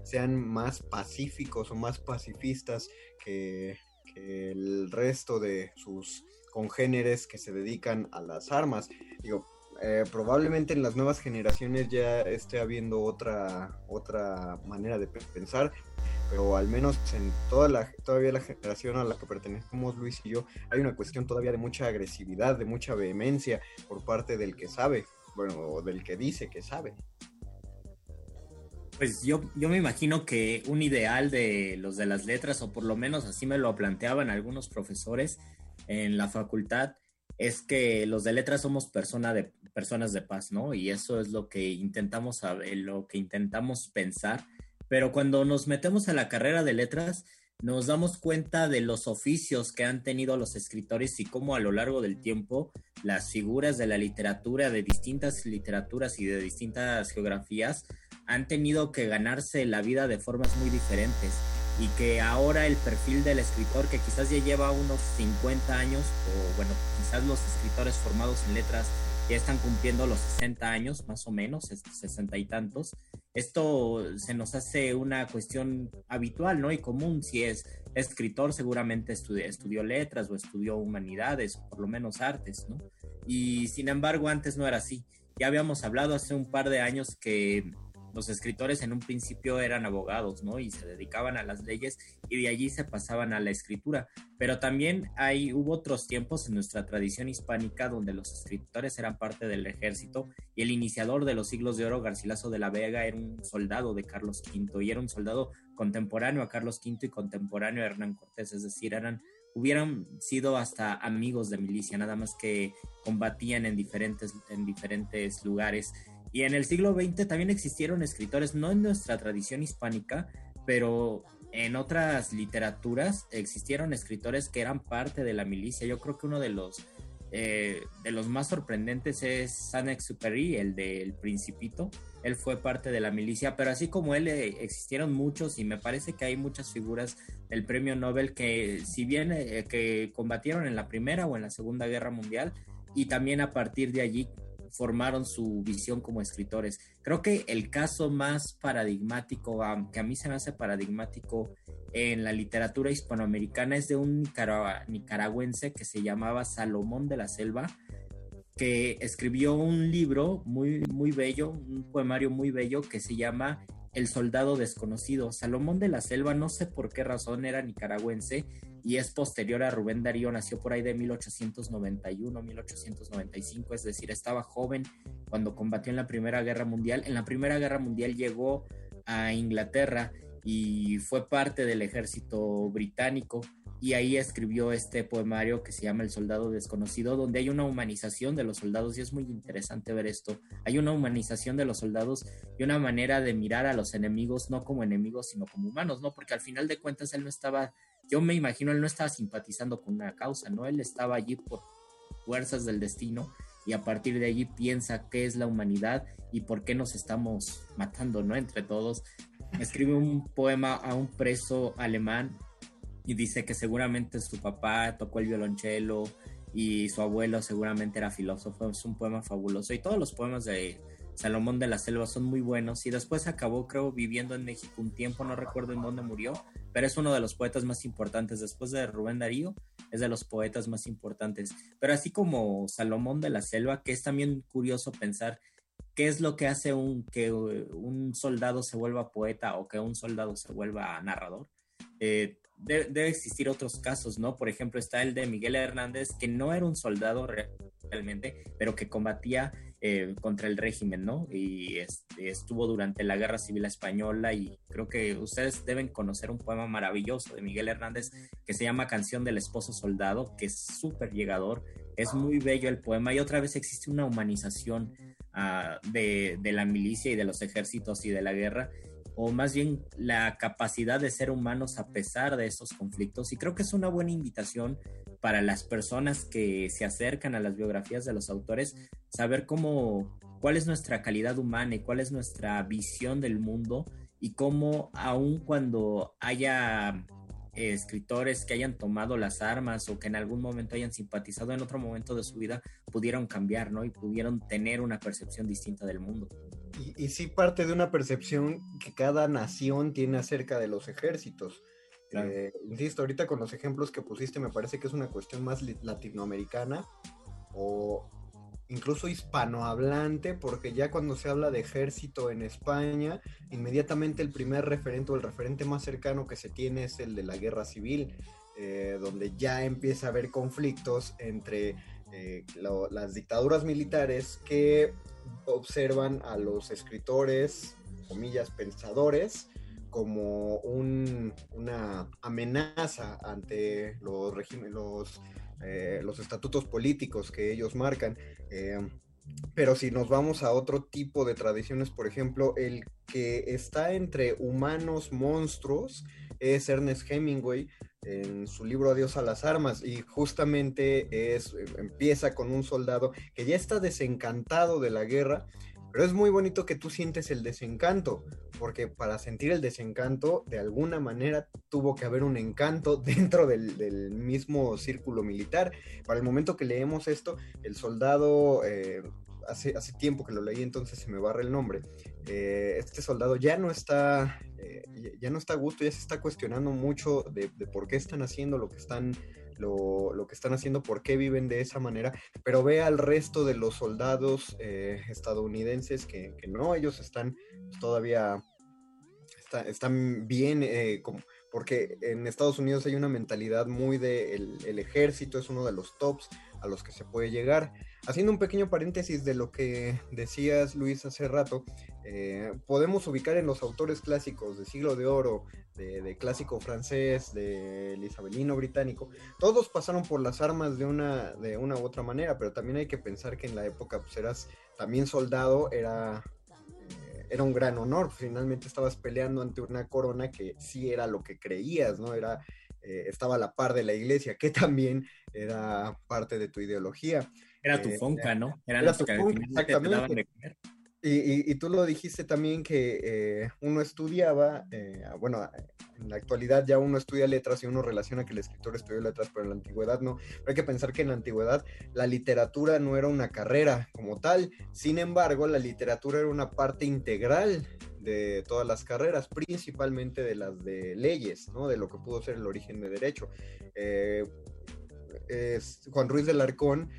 sean más pacíficos o más pacifistas que, el resto de sus congéneres que se dedican a las armas. Digo, eh, probablemente en las nuevas generaciones ya esté habiendo otra, otra manera de pe- pensar, pero al menos en toda la, todavía la generación a la que pertenecemos Luis y yo, hay una cuestión todavía de mucha agresividad, de mucha vehemencia por parte del que sabe, bueno, o del que dice que sabe. Pues yo, yo me imagino que un ideal de los de las letras, o por lo menos así me lo planteaban algunos profesores en la facultad, es que los de letras somos persona de, personas de paz, ¿no? Y eso es lo que intentamos lo que intentamos pensar. Pero cuando nos metemos a la carrera de letras, nos damos cuenta de los oficios que han tenido los escritores y cómo a lo largo del tiempo las figuras de la literatura, de distintas literaturas y de distintas geografías, han tenido que ganarse la vida de formas muy diferentes y que ahora el perfil del escritor que quizás ya lleva unos 50 años o bueno, quizás los escritores formados en letras ya están cumpliendo los 60 años más o menos, 60 y tantos. Esto se nos hace una cuestión habitual, ¿no? Y común, si es escritor seguramente estudió, letras o estudió humanidades, por lo menos artes, ¿no? Y sin embargo antes no era así. Ya habíamos hablado hace un par de años que los escritores en un principio eran abogados, ¿no? Y se dedicaban a las leyes y de allí se pasaban a la escritura. Pero también hay, hubo otros tiempos en nuestra tradición hispánica donde los escritores eran parte del ejército y el iniciador de los siglos de oro, Garcilaso de la Vega, era un soldado de Carlos V y era un soldado contemporáneo a Carlos V y contemporáneo a Hernán Cortés, es decir, eran hubieran sido hasta amigos de milicia, nada más que combatían en diferentes, en diferentes lugares y en el siglo XX también existieron escritores, no en nuestra tradición hispánica, pero en otras literaturas existieron escritores que eran parte de la milicia. Yo creo que uno de los, eh, de los más sorprendentes es Saint-Exupéry, el del Principito. Él fue parte de la milicia, pero así como él eh, existieron muchos y me parece que hay muchas figuras del Premio Nobel que si bien eh, que combatieron en la Primera o en la Segunda Guerra Mundial y también a partir de allí formaron su visión como escritores. Creo que el caso más paradigmático, que a mí se me hace paradigmático en la literatura hispanoamericana, es de un nicaragüense que se llamaba Salomón de la Selva, que escribió un libro muy, muy bello, un poemario muy bello que se llama El Soldado Desconocido. Salomón de la Selva, no sé por qué razón era nicaragüense y es posterior a Rubén Darío, nació por ahí de 1891, 1895, es decir, estaba joven cuando combatió en la Primera Guerra Mundial. En la Primera Guerra Mundial llegó a Inglaterra y fue parte del ejército británico y ahí escribió este poemario que se llama El Soldado Desconocido, donde hay una humanización de los soldados y es muy interesante ver esto. Hay una humanización de los soldados y una manera de mirar a los enemigos no como enemigos, sino como humanos, ¿no? Porque al final de cuentas él no estaba yo me imagino, él no estaba simpatizando con una causa, ¿no? Él estaba allí por fuerzas del destino y a partir de allí piensa qué es la humanidad y por qué nos estamos matando, ¿no? Entre todos. Escribe un poema a un preso alemán y dice que seguramente su papá tocó el violonchelo y su abuelo seguramente era filósofo. Es un poema fabuloso y todos los poemas de Salomón de la Selva son muy buenos y después acabó creo viviendo en México un tiempo, no recuerdo en dónde murió, pero es uno de los poetas más importantes después de Rubén Darío, es de los poetas más importantes. Pero así como Salomón de la Selva, que es también curioso pensar qué es lo que hace un, que un soldado se vuelva poeta o que un soldado se vuelva narrador. Eh, debe existir otros casos, ¿no? Por ejemplo, está el de Miguel Hernández, que no era un soldado realmente, pero que combatía eh, contra el régimen, ¿no? Y este, estuvo durante la Guerra Civil Española y creo que ustedes deben conocer un poema maravilloso de Miguel Hernández que se llama Canción del Esposo Soldado, que es súper llegador, es muy bello el poema y otra vez existe una humanización de, de la milicia y de los ejércitos y de la guerra o más bien la capacidad de ser humanos a pesar de esos conflictos. Y creo que es una buena invitación para las personas que se acercan a las biografías de los autores, saber cómo, cuál es nuestra calidad humana y cuál es nuestra visión del mundo y cómo aun cuando haya eh, escritores que hayan tomado las armas o que en algún momento hayan simpatizado en otro momento de su vida, pudieron cambiar, ¿no? Y pudieron tener una percepción distinta del mundo. Y, y sí parte de una percepción que cada nación tiene acerca de los ejércitos. Eh, insisto, ahorita con los ejemplos que pusiste me parece que es una cuestión más latinoamericana o incluso hispanohablante, porque ya cuando se habla de ejército en España, inmediatamente el primer referente o el referente más cercano que se tiene es el de la guerra civil, eh, donde ya empieza a haber conflictos entre eh, las dictaduras militares que observan a los escritores, comillas, pensadores, como una amenaza ante los, los, eh, los estatutos políticos que ellos marcan. Eh, pero si nos vamos a otro tipo de tradiciones, por ejemplo, el que está entre humanos monstruos, es Ernest Hemingway en su libro Adiós a las armas y justamente es empieza con un soldado que ya está desencantado de la guerra pero es muy bonito que tú sientes el desencanto, porque para sentir el desencanto, de alguna manera tuvo que haber un encanto dentro del, mismo círculo militar. Para el momento que leemos esto, el soldado, eh, hace, hace tiempo que lo leí, entonces se me barra el nombre, eh, este soldado ya no está, eh, ya no está a gusto, ya se está cuestionando mucho de, por qué están haciendo lo que están lo, que están haciendo, por qué viven de esa manera, pero ve al resto de los soldados eh, estadounidenses que, no, ellos están todavía, están bien, porque en Estados Unidos hay una mentalidad muy de el, ejército es uno de los tops a los que se puede llegar. Haciendo un pequeño paréntesis de lo que decías Luis hace rato, eh, podemos ubicar en los autores clásicos de siglo de oro, de, clásico francés, de isabelino británico, todos pasaron por las armas de una, de una u otra manera, pero también hay que pensar que en la época pues eras también soldado, era era un gran honor, finalmente estabas peleando ante una corona que sí era lo que creías, ¿no? Era, eh, estaba a la par de la iglesia, que también era parte de tu ideología. Era tu eh, fonca, ¿no? Era, tu fonca, exactamente. Y, y, tú lo dijiste también que eh, uno estudiaba, eh, bueno, en la actualidad ya uno estudia letras y uno relaciona que el escritor estudió letras, pero en la antigüedad no. Pero hay que pensar que en la antigüedad la literatura no era una carrera como tal, sin embargo la literatura era una parte integral de todas las carreras, principalmente de las de leyes, ¿no? De lo que pudo ser el origen de derecho. Eh, Juan Ruiz del Arcón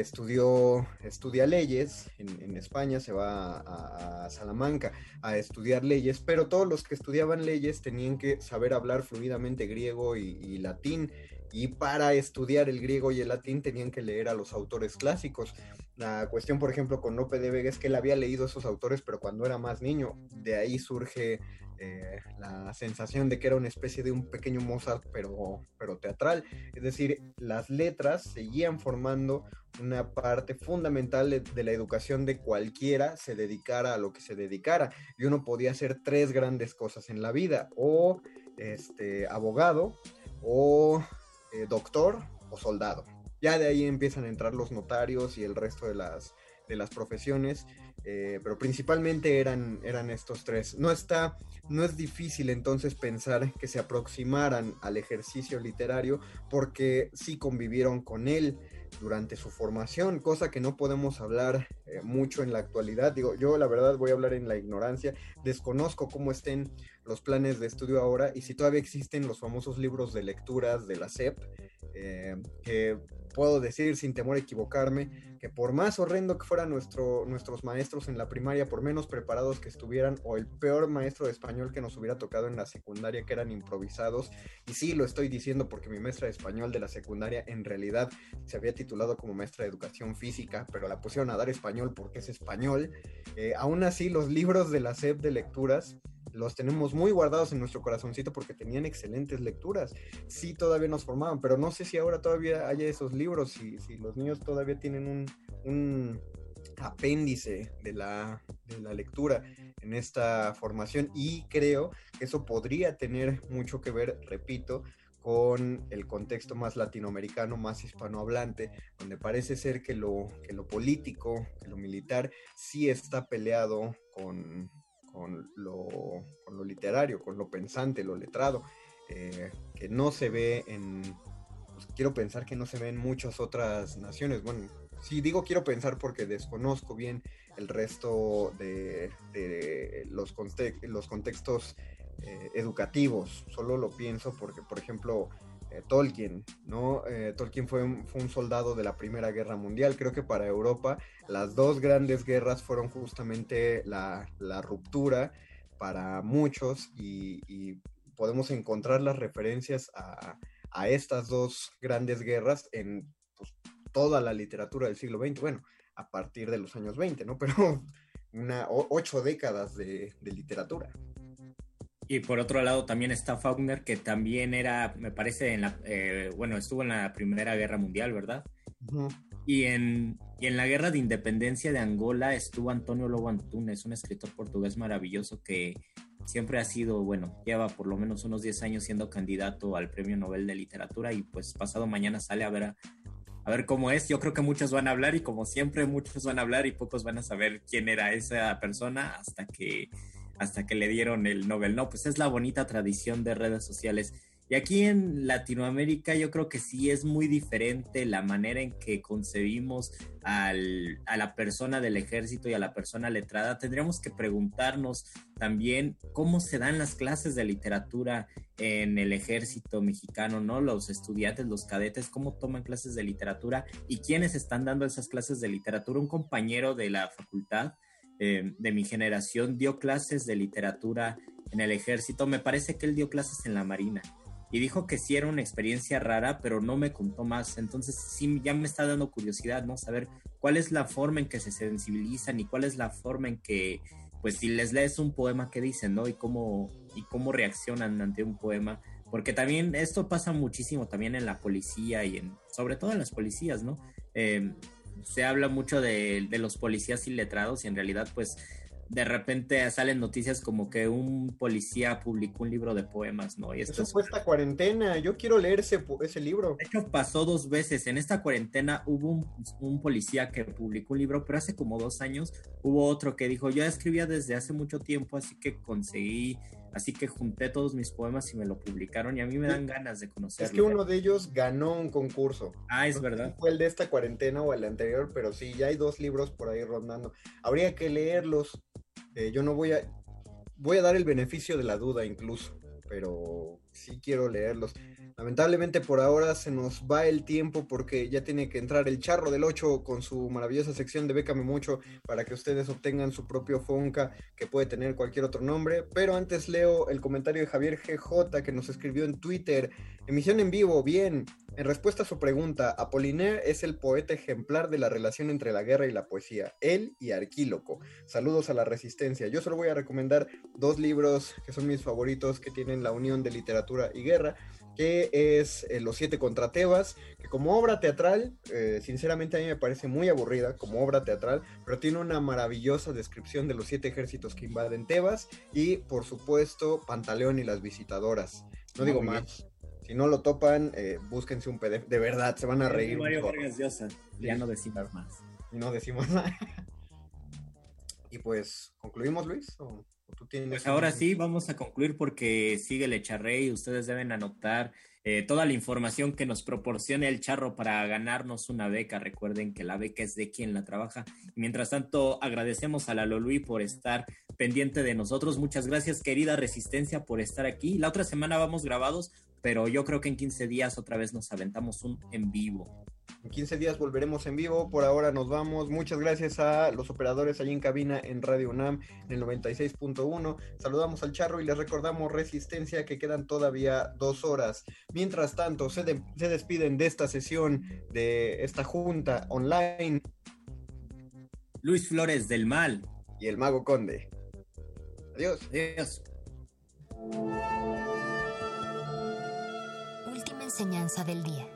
estudió, estudia leyes en, España, se va a, Salamanca a estudiar leyes, pero todos los que estudiaban leyes tenían que saber hablar fluidamente griego y, latín, y para estudiar el griego y el latín tenían que leer a los autores clásicos. La cuestión, por ejemplo, con Lope de Vega es que él había leído esos autores, pero cuando era más niño, de ahí surge eh, la sensación de que era una especie de un pequeño Mozart, pero, pero teatral. Es decir, las letras seguían formando una parte fundamental de, la educación de cualquiera se dedicara a lo que se dedicara. Y uno podía hacer tres grandes cosas en la vida, o este, abogado, o eh, doctor, o soldado. Ya de ahí empiezan a entrar los notarios y el resto de las, de las profesiones eh, pero principalmente eran, eran estos tres. No, está, no es difícil entonces pensar que se aproximaran al ejercicio literario porque sí convivieron con él durante su formación, cosa que no podemos hablar eh, mucho en la actualidad. Digo, yo la verdad voy a hablar en la ignorancia, desconozco cómo estén los planes de estudio ahora y si todavía existen los famosos libros de lecturas de la SEP, eh, que puedo decir sin temor a equivocarme que por más horrendo que fueran nuestro, nuestros maestros en la primaria, por menos preparados que estuvieran, o el peor maestro de español que nos hubiera tocado en la secundaria, que eran improvisados, y sí lo estoy diciendo porque mi maestra de español de la secundaria en realidad se había titulado como maestra de educación física, pero la pusieron a dar español porque es español, eh, aún así los libros de la SEP de lecturas, los tenemos muy guardados en nuestro corazoncito porque tenían excelentes lecturas. Sí, todavía nos formaban, pero no sé si ahora todavía haya esos libros, si, si los niños todavía tienen un, un apéndice de la, de la, lectura en esta formación y creo que eso podría tener mucho que ver, repito, con el contexto más latinoamericano, más hispanohablante, donde parece ser que lo, que lo político, que lo militar sí está peleado con, con lo, con lo literario, con lo pensante, lo letrado, eh, que no se ve en, pues, quiero pensar que no se ve en muchas otras naciones. Bueno, sí digo quiero pensar porque desconozco bien el resto de, los, los contextos eh, educativos, solo lo pienso porque, por ejemplo, eh, Tolkien, ¿no? Eh, Tolkien fue un, soldado de la Primera Guerra Mundial. Creo que para Europa las dos grandes guerras fueron justamente la, ruptura para muchos y, podemos encontrar las referencias a, estas dos grandes guerras en pues, toda la literatura del siglo XX. Bueno, a partir de los años 20, ¿no? Pero una, ocho décadas de literatura. Y por otro lado también está Faulkner, que también era, me parece, en la, eh, bueno, estuvo en la Primera Guerra Mundial, ¿verdad? y, en, y en la Guerra de Independencia de Angola estuvo Antonio Lobo Antunes, un escritor portugués maravilloso que, siempre ha sido, bueno, lleva por lo menos unos 10 años siendo candidato al Premio Nobel de Literatura y pues pasado mañana sale a ver a, a ver cómo es. Yo creo que muchos van a hablar y como siempre muchos van a hablar y pocos van a saber quién era esa persona hasta que hasta que le dieron el Nobel. No, pues es la bonita tradición de redes sociales. Y aquí en Latinoamérica yo creo que sí es muy diferente la manera en que concebimos al, a la persona del ejército y a la persona letrada. Tendríamos que preguntarnos también cómo se dan las clases de literatura en el ejército mexicano, ¿no? Los estudiantes, los cadetes, cómo toman clases de literatura y quiénes están dando esas clases de literatura. Un compañero de la facultad eh, de mi generación dio clases de literatura en el ejército. Me parece que él dio clases en la Marina y dijo que sí era una experiencia rara, pero no me contó más. Entonces sí ya me está dando curiosidad, ¿no? Saber cuál es la forma en que se sensibilizan y cuál es la forma en que, pues si les lees un poema, ¿qué dicen, no? Y cómo, y cómo reaccionan ante un poema. Porque también esto pasa muchísimo también en la policía y en, sobre todo en las policías, ¿no? Eh, se habla mucho de, de los policías iletrados y en realidad pues de repente salen noticias como que un policía publicó un libro de poemas, ¿no? Y esto Eso fue esta cuarentena, yo quiero leer ese, ese, libro. De hecho, pasó dos veces. En esta cuarentena hubo un, un, policía que publicó un libro, pero hace como dos años hubo otro que dijo, yo escribía desde hace mucho tiempo, así que conseguí, así que junté todos mis poemas y me lo publicaron y a mí me dan ganas de conocerlo. Es que uno de ellos ganó un concurso. Ah, es verdad. fue el de esta cuarentena o el anterior, pero sí, ya hay dos libros por ahí rondando. Habría que leerlos. Eh, yo no voy a, voy a dar el beneficio de la duda incluso, pero sí quiero leerlos. Lamentablemente por ahora se nos va el tiempo porque ya tiene que entrar el charro del 8 con su maravillosa sección de Bécame Mucho para que ustedes obtengan su propio Fonca que puede tener cualquier otro nombre. Pero antes leo el comentario de Javier GJ que nos escribió en Twitter. Emisión en vivo, bien. En respuesta a su pregunta, Apollinaire es el poeta ejemplar de la relación entre la guerra y la poesía, él y Arquíloco. Saludos a la resistencia. Yo solo voy a recomendar dos libros que son mis favoritos que tienen la unión de literatura y guerra que es eh, Los Siete contra Tebas, que como obra teatral, eh, sinceramente a mí me parece muy aburrida como obra teatral, pero tiene una maravillosa descripción de los siete ejércitos que invaden Tebas y por supuesto Pantaleón y las visitadoras. No digo más. Si no lo topan, eh, búsquense un PDF. De verdad, se van a reír. Mario Vargas Llosa. Ya no decimos más. Y no decimos nada. y pues, ¿concluimos, Luis? ¿O? Pues ahora sí, vamos a concluir porque sigue el Echarrey. Ustedes deben anotar eh, toda la información que nos proporcione el charro para ganarnos una beca. Recuerden que la beca es de quien la trabaja. Y mientras tanto, agradecemos a la Lolui por estar pendiente de nosotros. Muchas gracias, querida Resistencia, por estar aquí. La otra semana vamos grabados, pero yo creo que en 15 días otra vez nos aventamos un en vivo. En 15 días volveremos en vivo. Por ahora nos vamos. Muchas gracias a los operadores allí en cabina en Radio UNAM en el 96.1. Saludamos al charro y les recordamos resistencia que quedan todavía dos horas. Mientras tanto, se, de, se despiden de esta sesión, de esta junta online. Luis Flores del Mal. Y el Mago Conde. Adiós. Adiós. Última enseñanza del día.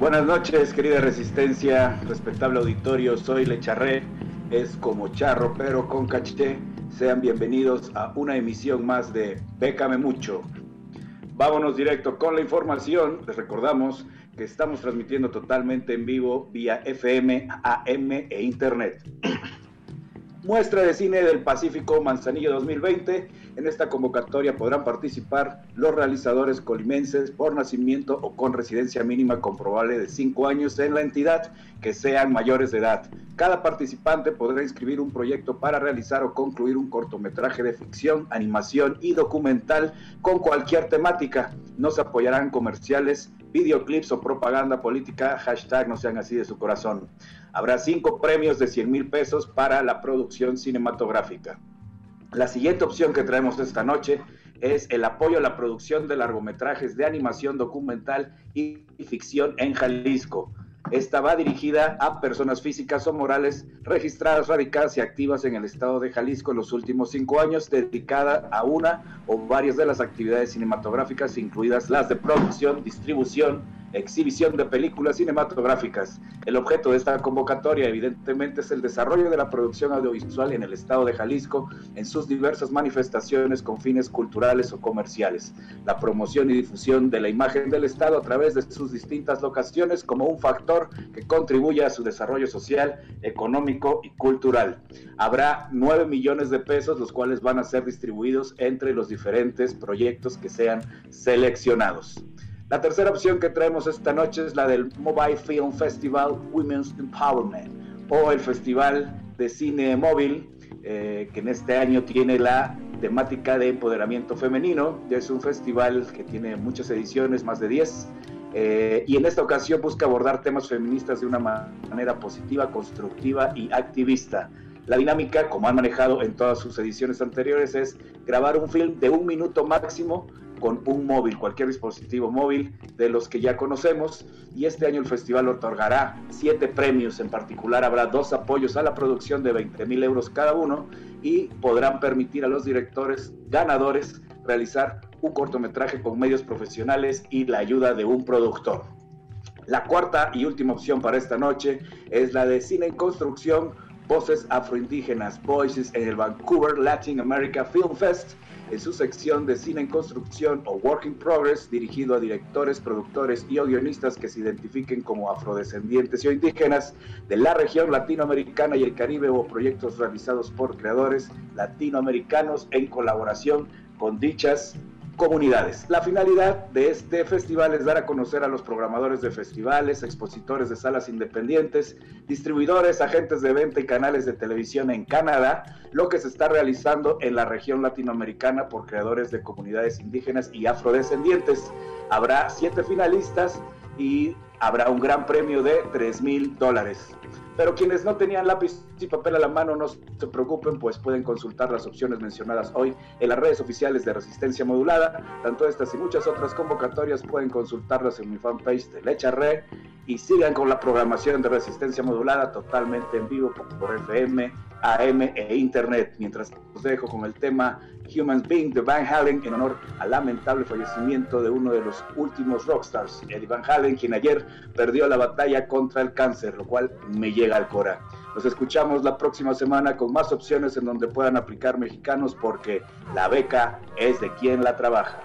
Buenas noches, querida Resistencia, respetable auditorio, soy Lecharré, es como charro pero con caché. Sean bienvenidos a una emisión más de Bécame Mucho. Vámonos directo con la información. Les recordamos que estamos transmitiendo totalmente en vivo vía FM, AM e Internet. Muestra de Cine del Pacífico Manzanillo 2020. En esta convocatoria podrán participar los realizadores colimenses por nacimiento o con residencia mínima comprobable de 5 años en la entidad que sean mayores de edad. Cada participante podrá inscribir un proyecto para realizar o concluir un cortometraje de ficción, animación y documental con cualquier temática. No se apoyarán comerciales, videoclips o propaganda política. Hashtag no sean así de su corazón. Habrá cinco premios de 100 mil pesos para la producción cinematográfica. La siguiente opción que traemos esta noche es el apoyo a la producción de largometrajes de animación documental y ficción en Jalisco. Esta va dirigida a personas físicas o morales registradas, radicadas y activas en el estado de Jalisco en los últimos cinco años, dedicada a una o varias de las actividades cinematográficas, incluidas las de producción, distribución, exhibición de películas cinematográficas. El objeto de esta convocatoria evidentemente es el desarrollo de la producción audiovisual en el estado de Jalisco en sus diversas manifestaciones con fines culturales o comerciales, la promoción y difusión de la imagen del estado a través de sus distintas locaciones como un factor que contribuye a su desarrollo social, económico y cultural. Habrá 9 millones de pesos los cuales van a ser distribuidos entre los diferentes proyectos que sean seleccionados. La tercera opción que traemos esta noche es la del Mobile Film Festival Women's Empowerment o el Festival de Cine Móvil, eh, que en este año tiene la temática de empoderamiento femenino. Es un festival que tiene muchas ediciones, más de 10, eh, y en esta ocasión busca abordar temas feministas de una manera positiva, constructiva y activista. La dinámica, como han manejado en todas sus ediciones anteriores, es grabar un film de un minuto máximo con un móvil, cualquier dispositivo móvil de los que ya conocemos. Y este año el festival otorgará siete premios. En particular habrá dos apoyos a la producción de 20 mil euros cada uno y podrán permitir a los directores ganadores realizar un cortometraje con medios profesionales y la ayuda de un productor. La cuarta y última opción para esta noche es la de cine en construcción, voces afroindígenas, voices en el Vancouver Latin America Film Fest en su sección de cine en construcción o work in progress, dirigido a directores, productores y guionistas que se identifiquen como afrodescendientes o indígenas de la región latinoamericana y el Caribe. O proyectos realizados por creadores latinoamericanos en colaboración con dichas comunidades. La finalidad de este festival es dar a conocer a los programadores de festivales, expositores de salas independientes, distribuidores, agentes de venta y canales de televisión en Canadá, lo que se está realizando en la región latinoamericana por creadores de comunidades indígenas y afrodescendientes. Habrá siete finalistas y habrá un gran premio de 3 mil dólares. Pero quienes no tenían lápiz y papel a la mano no se preocupen, pues pueden consultar las opciones mencionadas hoy en las redes oficiales de Resistencia Modulada. Tanto estas y muchas otras convocatorias pueden consultarlas en mi fanpage de Lecha Re y sigan con la programación de Resistencia Modulada totalmente en vivo por FM, AM e Internet. Mientras os dejo con el tema Human Being de Van Halen en honor al lamentable fallecimiento de uno de los últimos rockstars, Eddie Van Halen, quien ayer perdió la batalla contra el cáncer, lo cual me llega al cora. Nos escuchamos la próxima semana con más opciones en donde puedan aplicar mexicanos porque la beca es de quien la trabaja.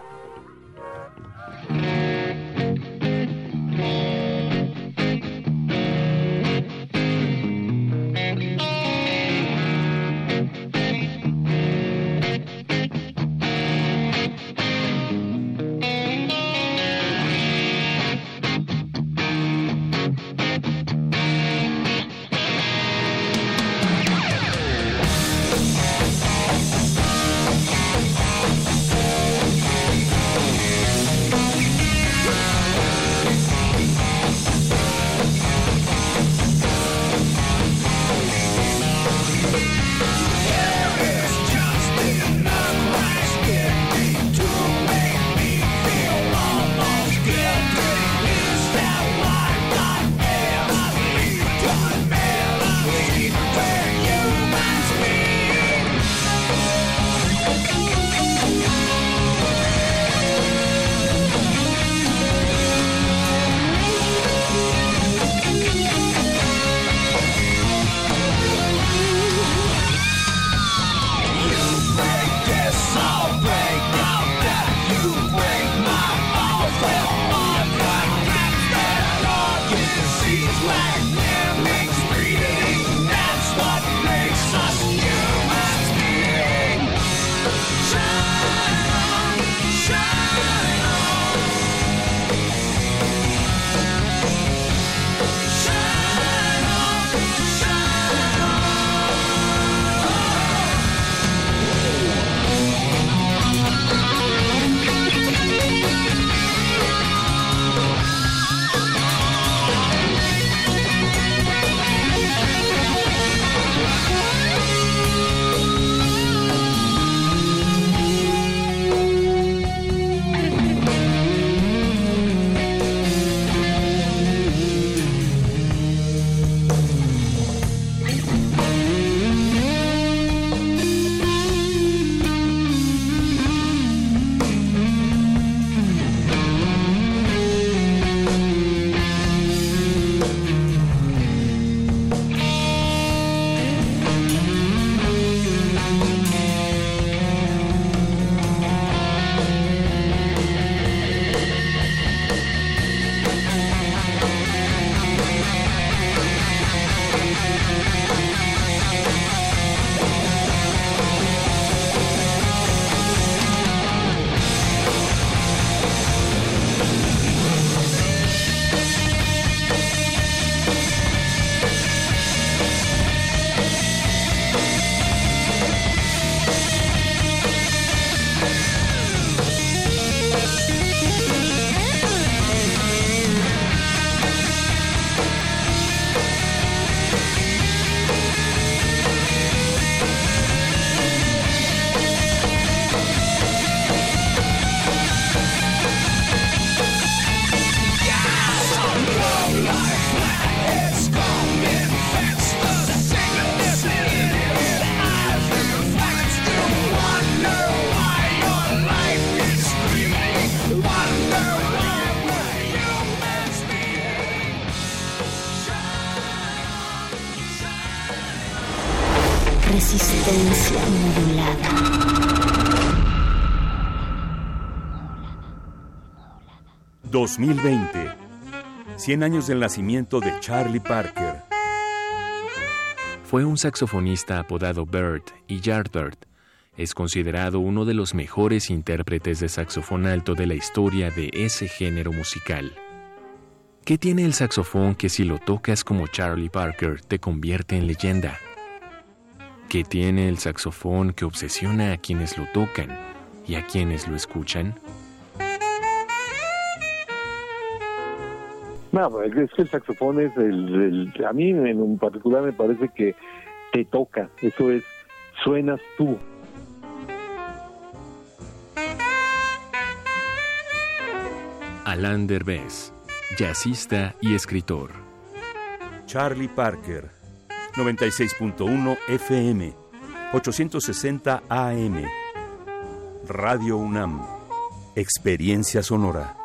2020. 100 años del nacimiento de Charlie Parker. Fue un saxofonista apodado Bert y Yardbird. Es considerado uno de los mejores intérpretes de saxofón alto de la historia de ese género musical. ¿Qué tiene el saxofón que si lo tocas como Charlie Parker te convierte en leyenda? ¿Qué tiene el saxofón que obsesiona a quienes lo tocan y a quienes lo escuchan? No, es que el saxofón es el, a mí en un particular me parece que te toca, eso es, suenas tú. Alain Derbez, jazzista y escritor. Charlie Parker, 96.1 FM, 860 AM. Radio UNAM, experiencia sonora.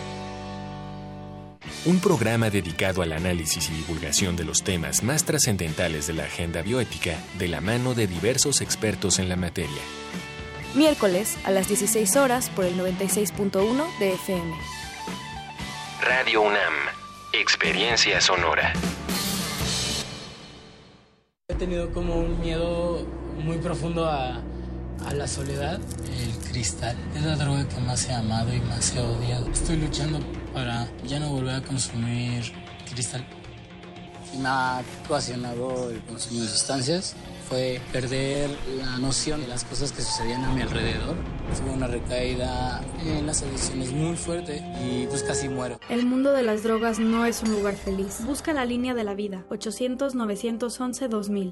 Un programa dedicado al análisis y divulgación de los temas más trascendentales de la agenda bioética de la mano de diversos expertos en la materia. Miércoles a las 16 horas por el 96.1 de FM. Radio UNAM, experiencia sonora. He tenido como un miedo muy profundo a, a la soledad. El cristal es la droga que más he amado y más he odiado. Estoy luchando para ya no volver a consumir cristal. Me ha ocasionado el consumo de sustancias fue perder la noción de las cosas que sucedían a mi alrededor. Tuve una recaída en las adicciones muy fuerte y pues casi muero. El mundo de las drogas no es un lugar feliz. Busca la línea de la vida 800-911-2000.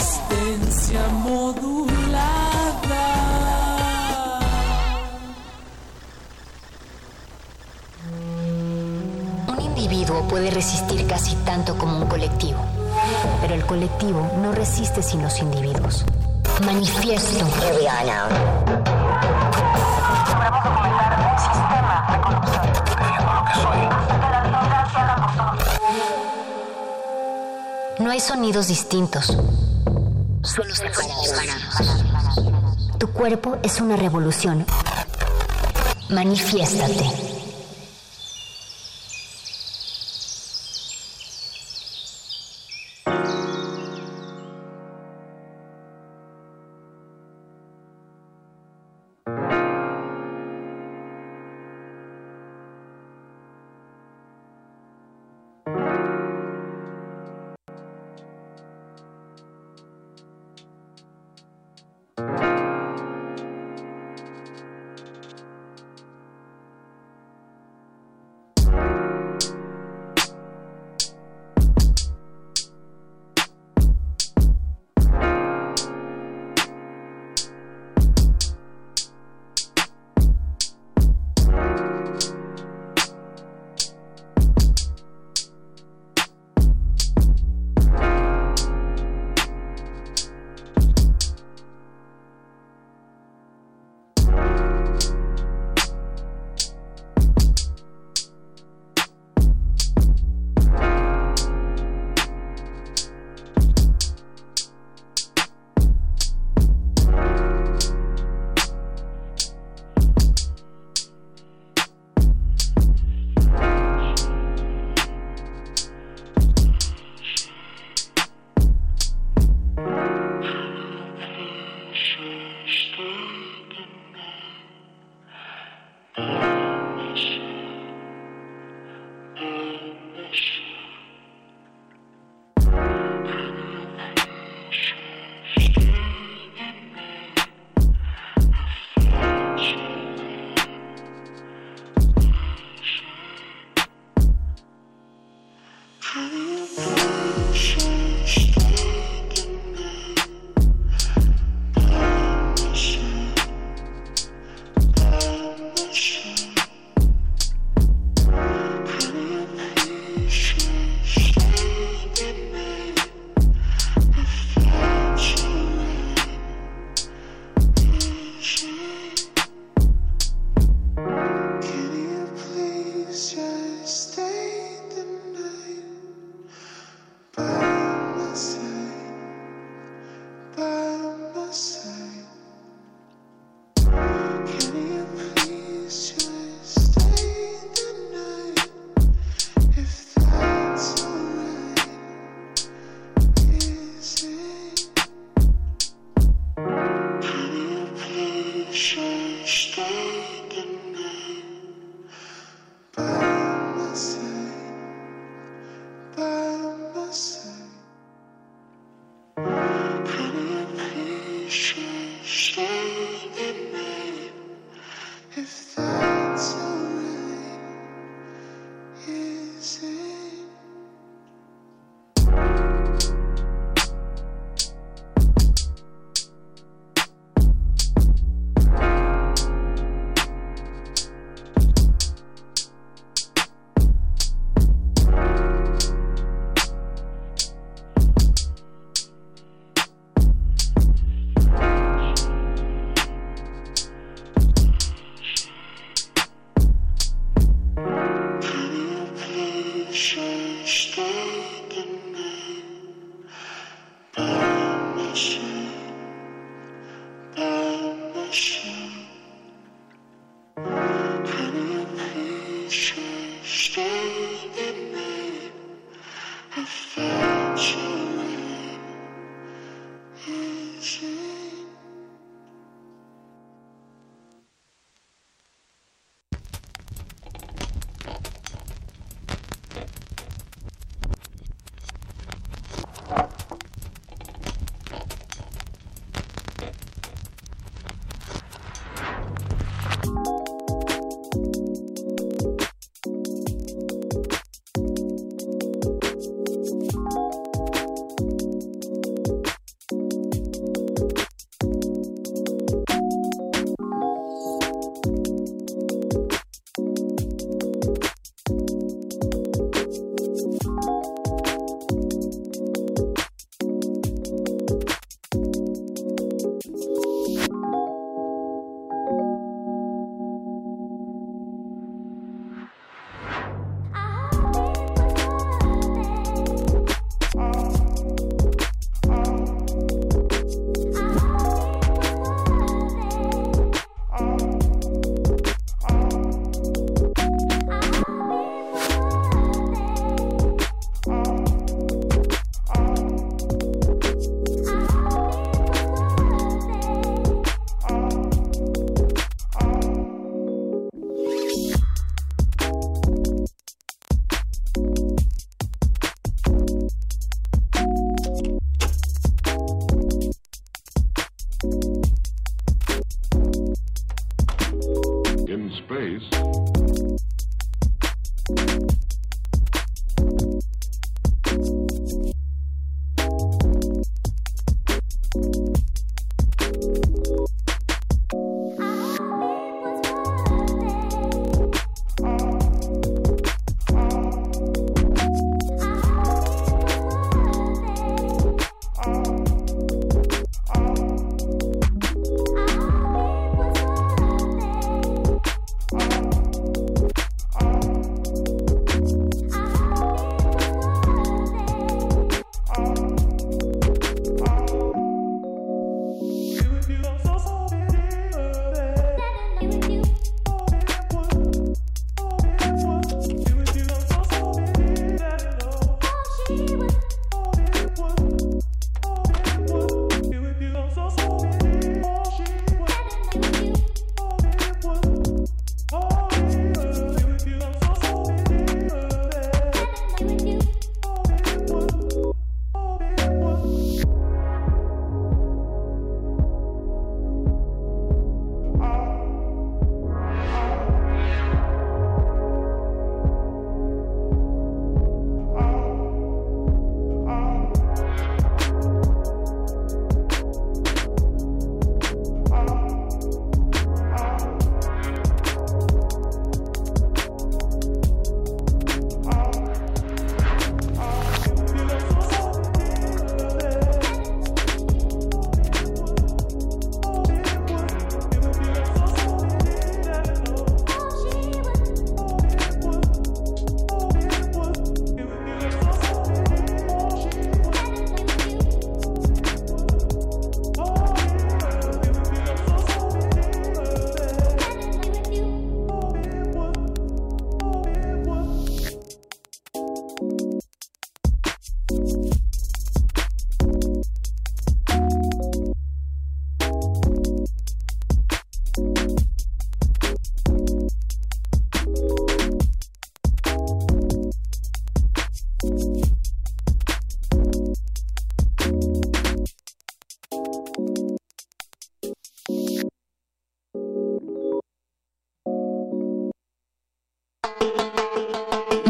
Resistencia modulada. Un individuo puede resistir casi tanto como un colectivo, pero el colectivo no resiste sin los individuos. Manifiesto. No hay sonidos distintos, solo separados. Tu cuerpo es una revolución. Manifiéstate.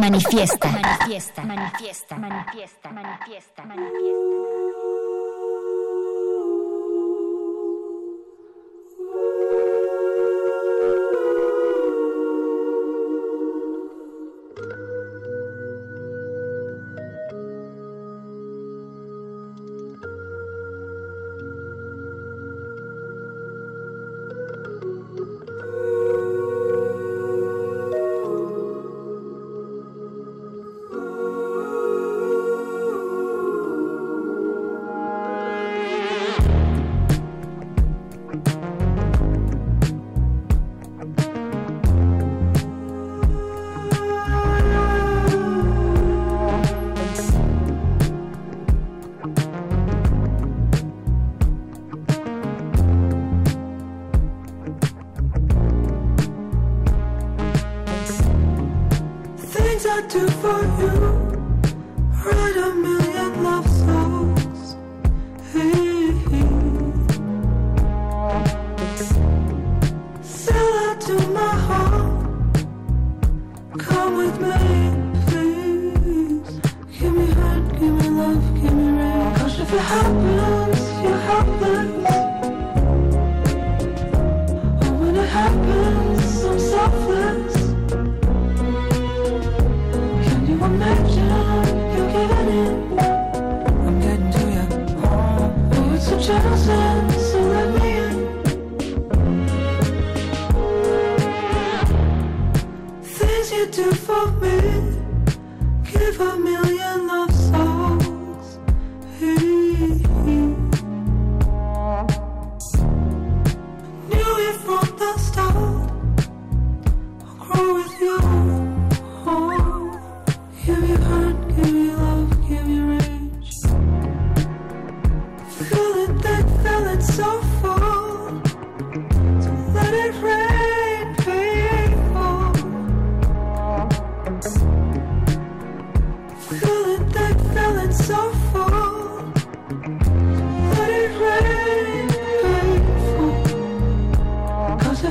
manifiesta, manifiesta, manifiesta, manifiesta. Give a million love songs. Hey, hey.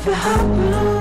never happened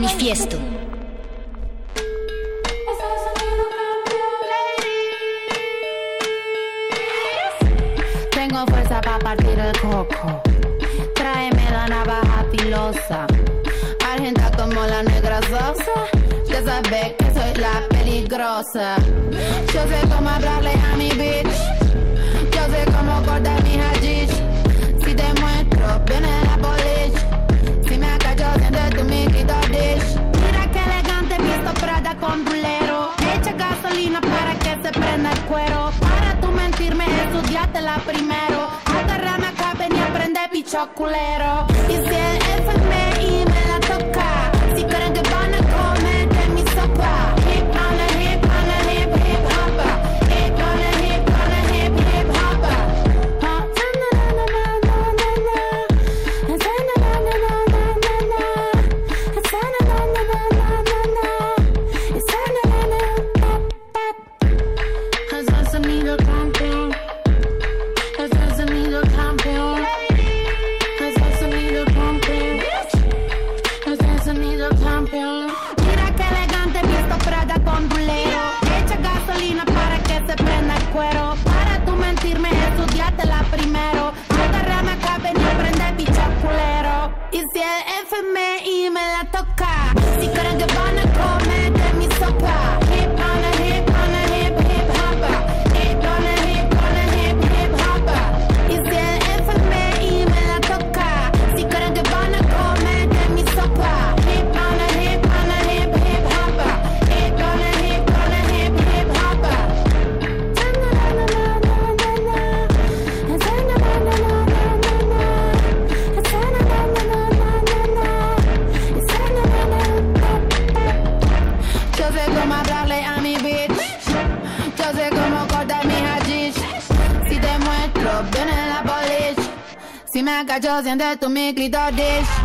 manifiesto. I just that to make it all this.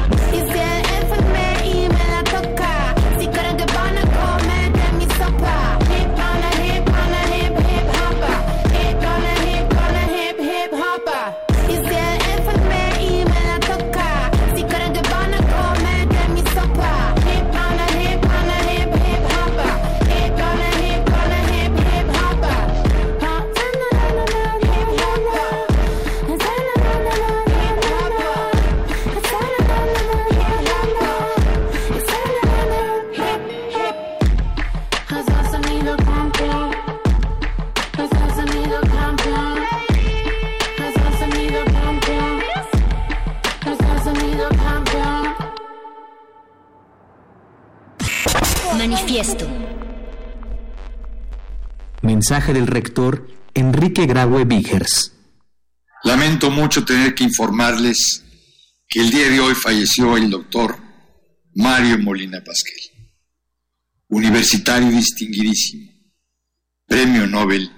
Mensaje del rector Enrique Graue Vigers. Lamento mucho tener que informarles que el día de hoy falleció el doctor Mario Molina Pasquel, universitario distinguidísimo, premio Nobel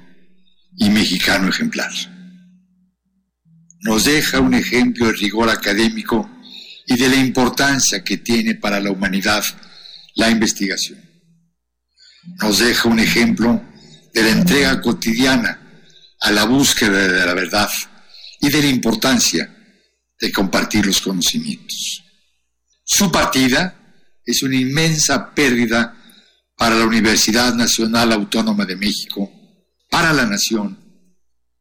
y mexicano ejemplar. Nos deja un ejemplo de rigor académico y de la importancia que tiene para la humanidad la investigación. Nos deja un ejemplo de la entrega cotidiana a la búsqueda de la verdad y de la importancia de compartir los conocimientos. Su partida es una inmensa pérdida para la Universidad Nacional Autónoma de México, para la nación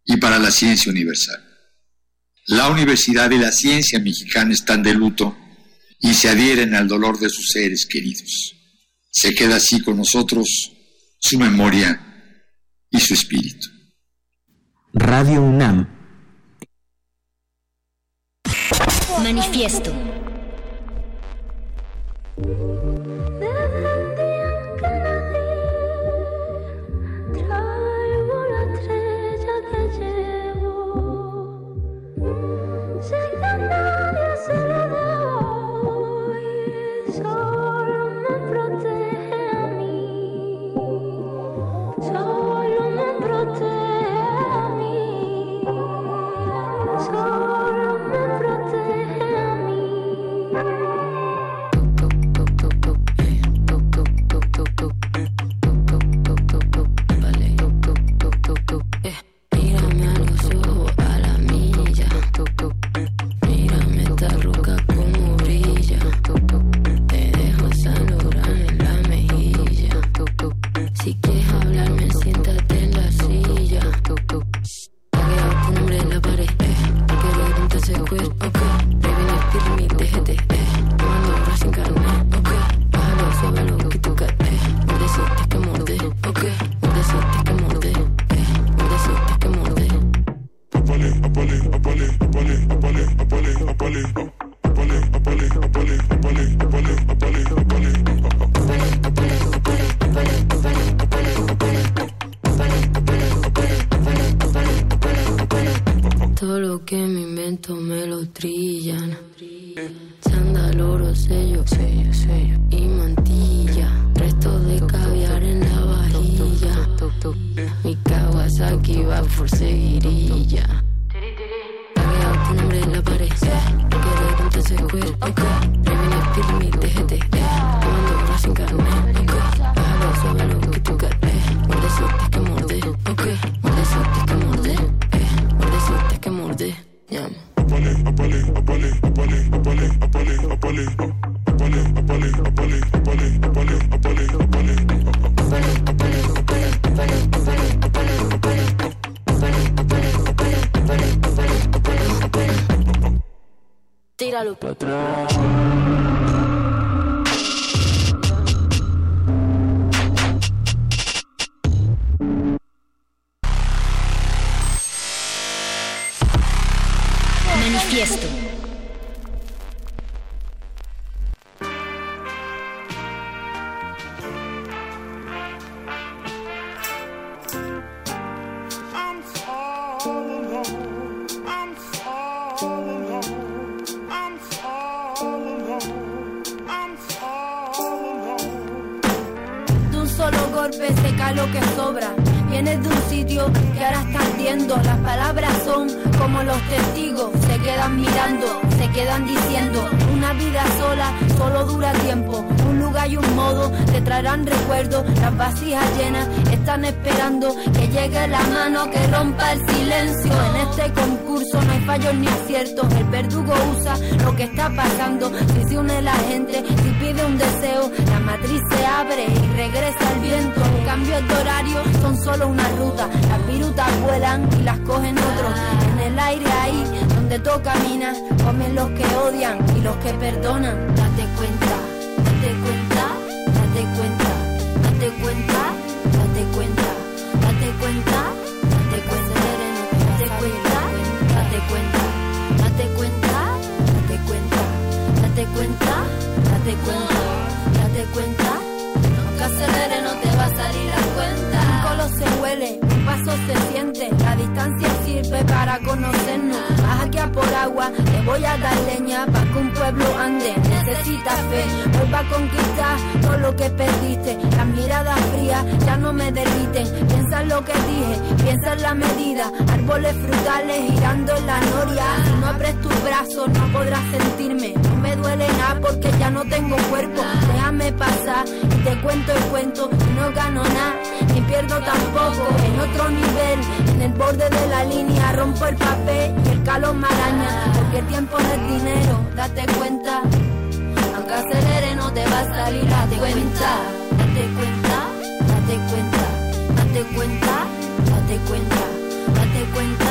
y para la ciencia universal. La universidad y la ciencia mexicana están de luto y se adhieren al dolor de sus seres queridos. Se queda así con nosotros su memoria y su espíritu. Radio UNAM. Manifiesto. Hare tengo cuerpo, déjame pasar y te cuento el cuento, no gano nada, ni pierdo tampoco, en otro nivel, en el borde de la línea, rompo el papel y el calor me porque tiempo no es dinero, date cuenta, aunque acelere no te va a salir, date cuenta, date cuenta, date cuenta, date cuenta, date cuenta. Date cuenta.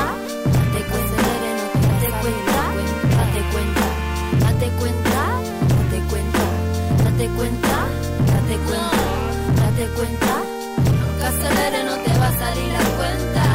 date cuenta, date cuenta. Nunca se no te va a salir la cuenta.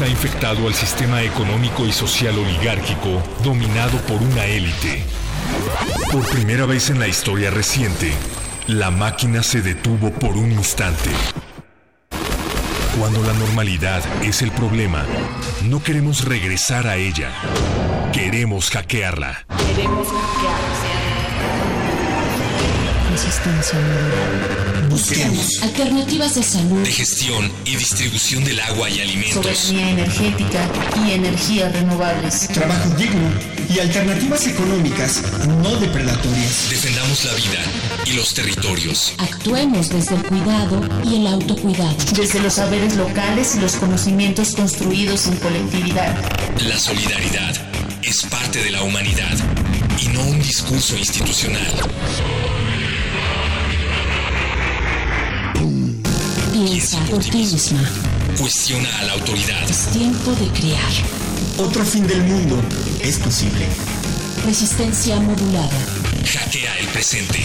Ha infectado al sistema económico y social oligárquico dominado por una élite. Por primera vez en la historia reciente, la máquina se detuvo por un instante. Cuando la normalidad es el problema, no queremos regresar a ella. Queremos hackearla. Queremos Resistencia. Busquemos Alternativas de salud, de gestión y distribución del agua y alimentos. soberanía energética y energías renovables. Trabajo digno y alternativas económicas no depredatorias. Defendamos la vida y los territorios. Actuemos desde el cuidado y el autocuidado. Desde los saberes locales y los conocimientos construidos en colectividad. La solidaridad es parte de la humanidad y no un discurso institucional. Por ti misma. Cuestiona a la autoridad. Es tiempo de crear. Otro fin del mundo es posible. Resistencia modulada. Hackea el presente.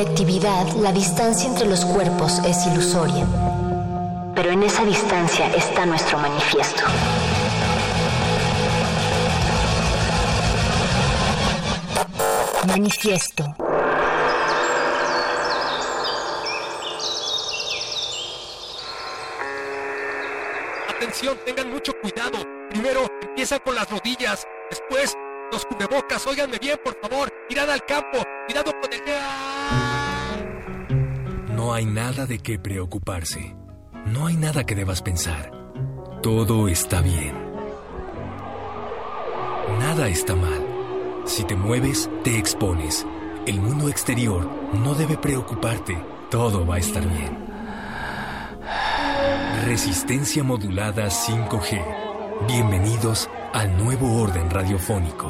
Colectividad, la distancia entre los cuerpos es ilusoria. Pero en esa distancia está nuestro manifiesto. Manifiesto. Atención, tengan mucho cuidado. Primero empiezan con las rodillas, después los cubrebocas. Óiganme bien, por favor. Mirad al campo. Cuidado con el... Hay nada de qué preocuparse. No hay nada que debas pensar. Todo está bien. Nada está mal. Si te mueves, te expones. El mundo exterior no debe preocuparte. Todo va a estar bien. Resistencia modulada 5G. Bienvenidos al nuevo orden radiofónico.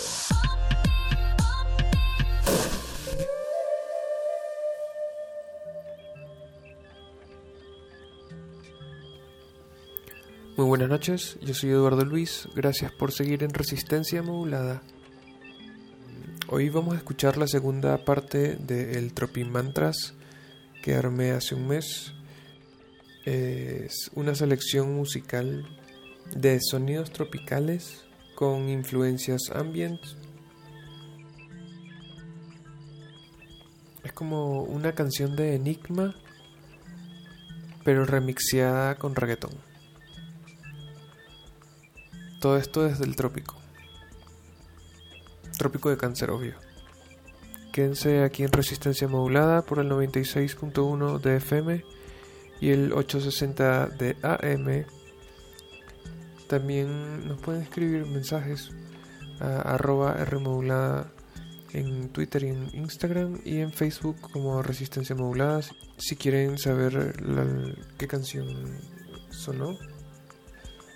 Muy buenas noches, yo soy Eduardo Luis, gracias por seguir en Resistencia Modulada. Hoy vamos a escuchar la segunda parte de El Tropimantras que armé hace un mes. Es una selección musical de sonidos tropicales con influencias ambient. Es como una canción de Enigma, pero remixeada con reggaeton. Todo esto desde el trópico. Trópico de Cáncer, obvio. Quédense aquí en Resistencia Modulada por el 96.1 de FM y el 860 de AM. También nos pueden escribir mensajes a arroba Rmodulada en Twitter y en Instagram y en Facebook como Resistencia Modulada si quieren saber qué canción sonó.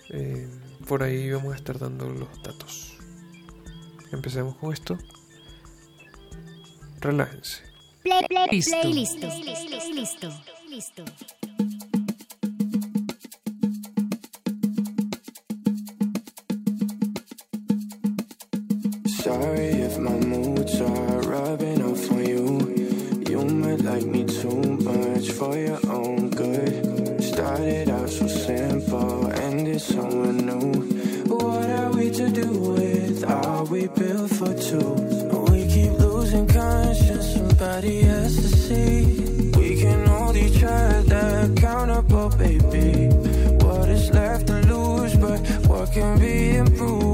Eh, por ahí vamos a estar dando los datos. Empecemos con esto. Relájense. Play, play, Listo. play, listo. Listo. Listo. Sorry if my moods are rubbing off on you. You might like me too much for your for? We keep losing conscience, somebody has to see. We can hold each other accountable, oh, baby. What is left to lose, but what can be improved?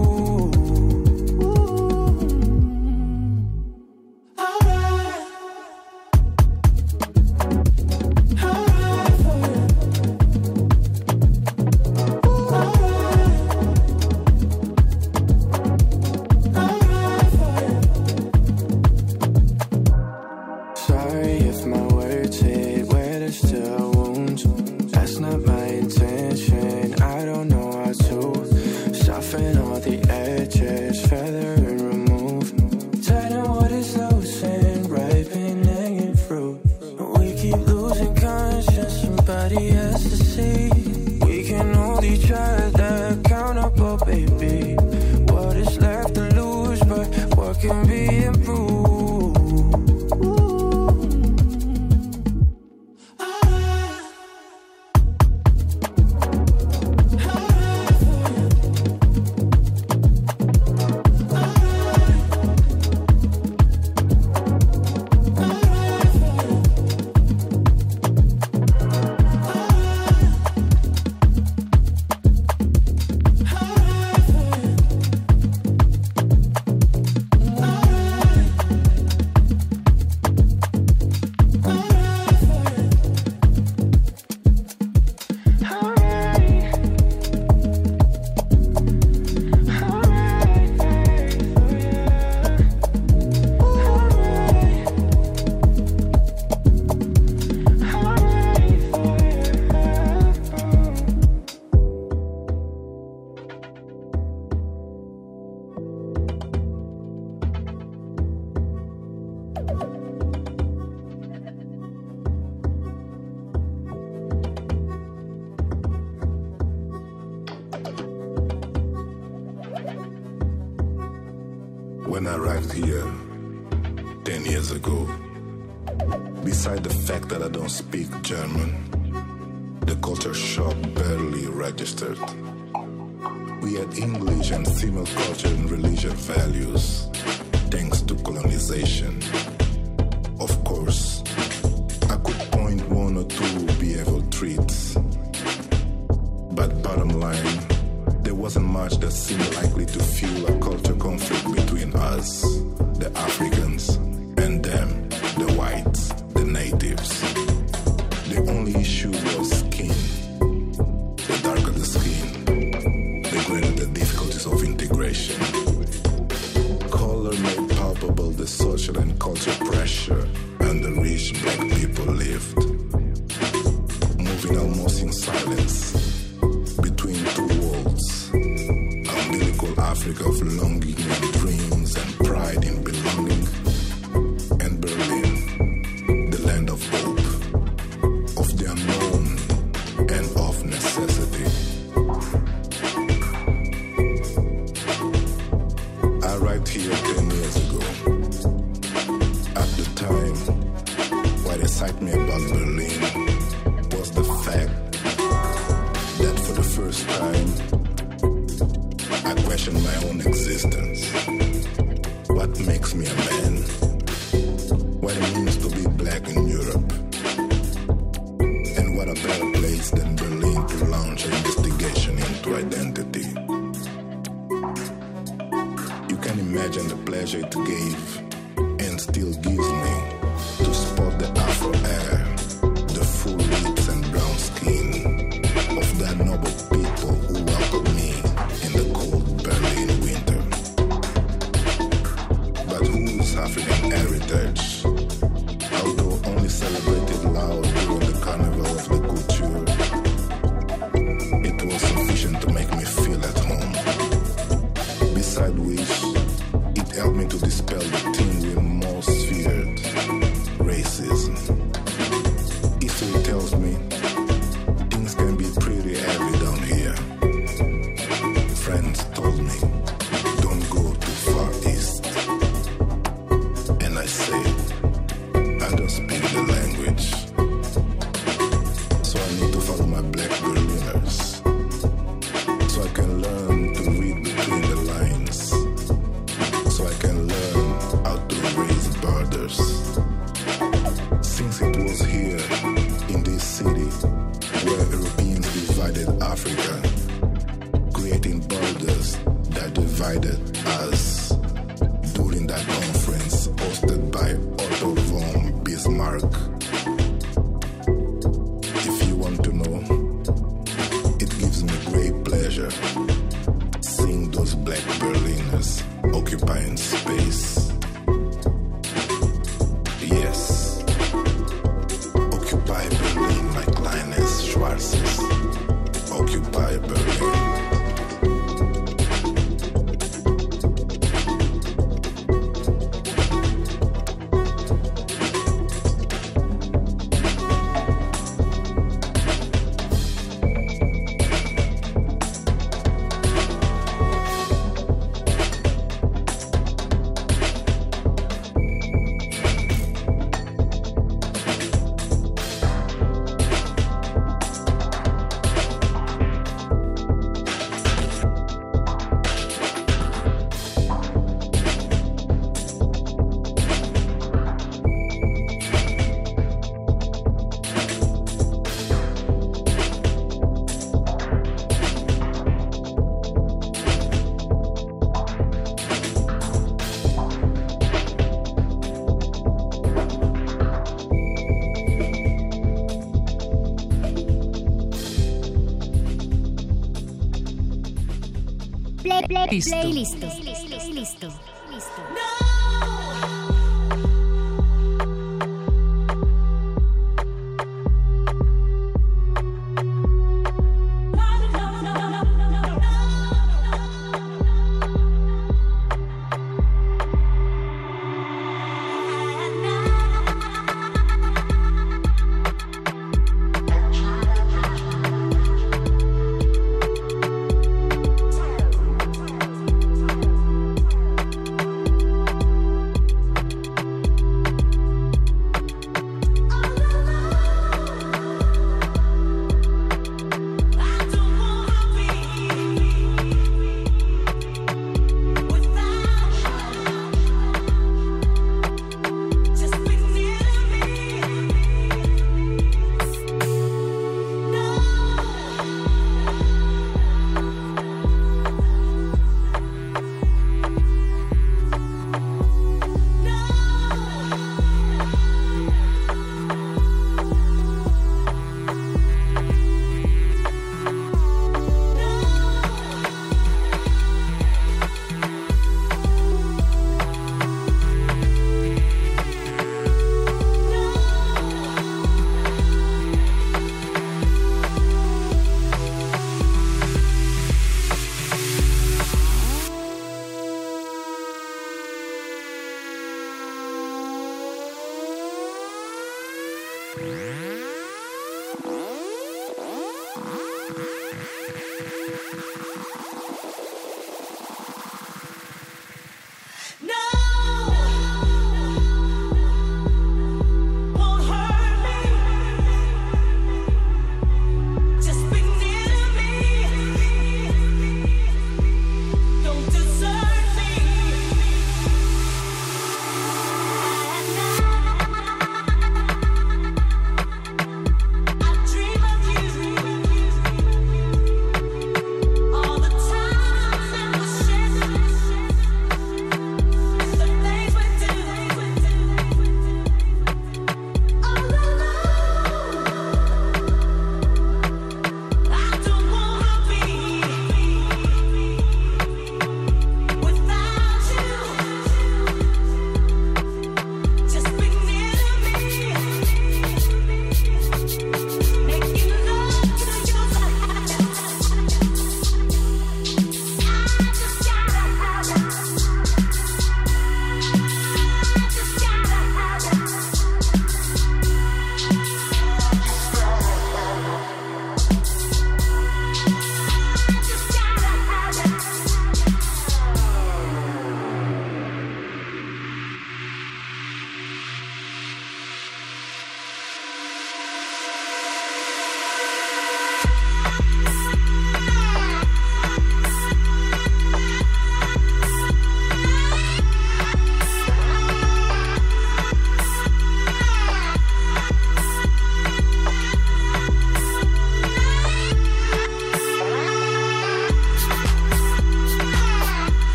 My black Berliners. Listo. Listo.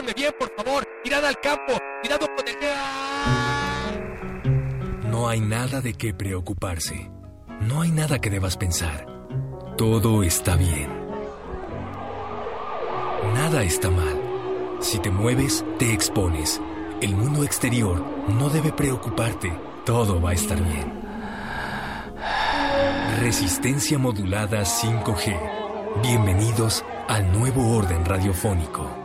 Síganme bien, por favor. Mirad al campo. Mirad con el... No hay nada de qué preocuparse. No hay nada que debas pensar. Todo está bien. Nada está mal. Si te mueves, te expones. El mundo exterior no debe preocuparte. Todo va a estar bien. Resistencia modulada 5G. Bienvenidos al nuevo orden radiofónico.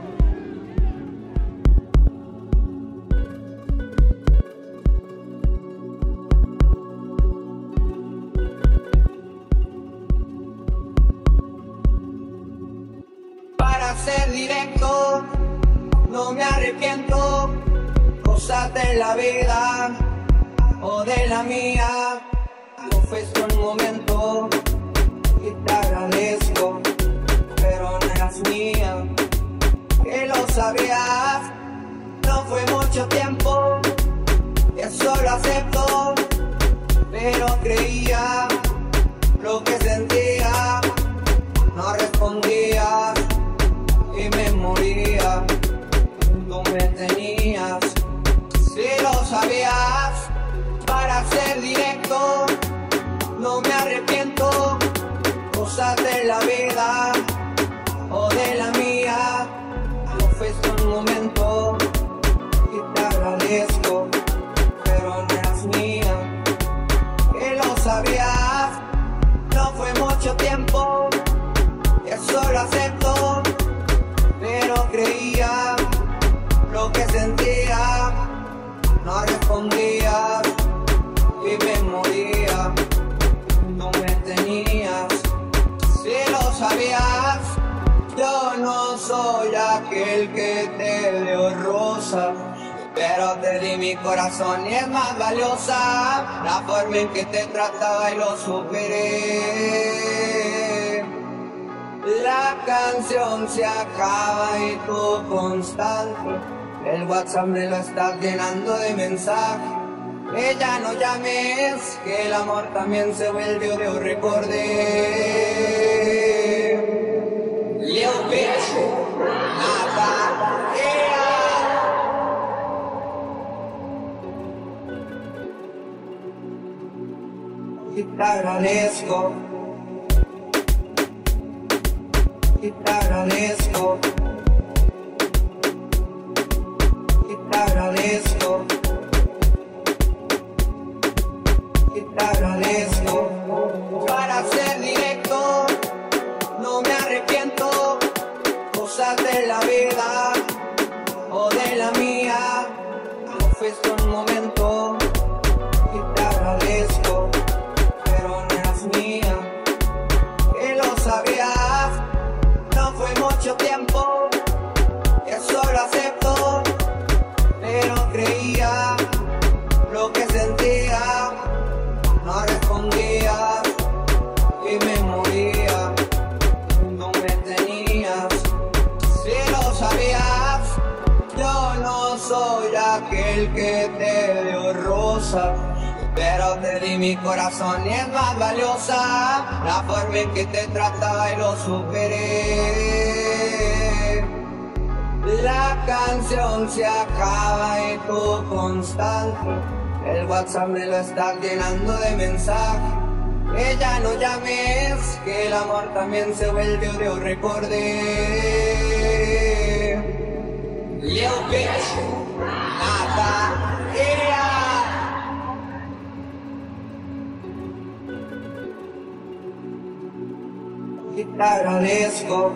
hambre lo estás llenando de mensajes. Ella no llames, que el amor también se vuelve otro recorde. Leo bitch, nada. Y te agradezco Me lo está llenando de mensajes. Que ya no llames, que el amor también se vuelve un recordé. Leo bitch, nada. Y te agradezco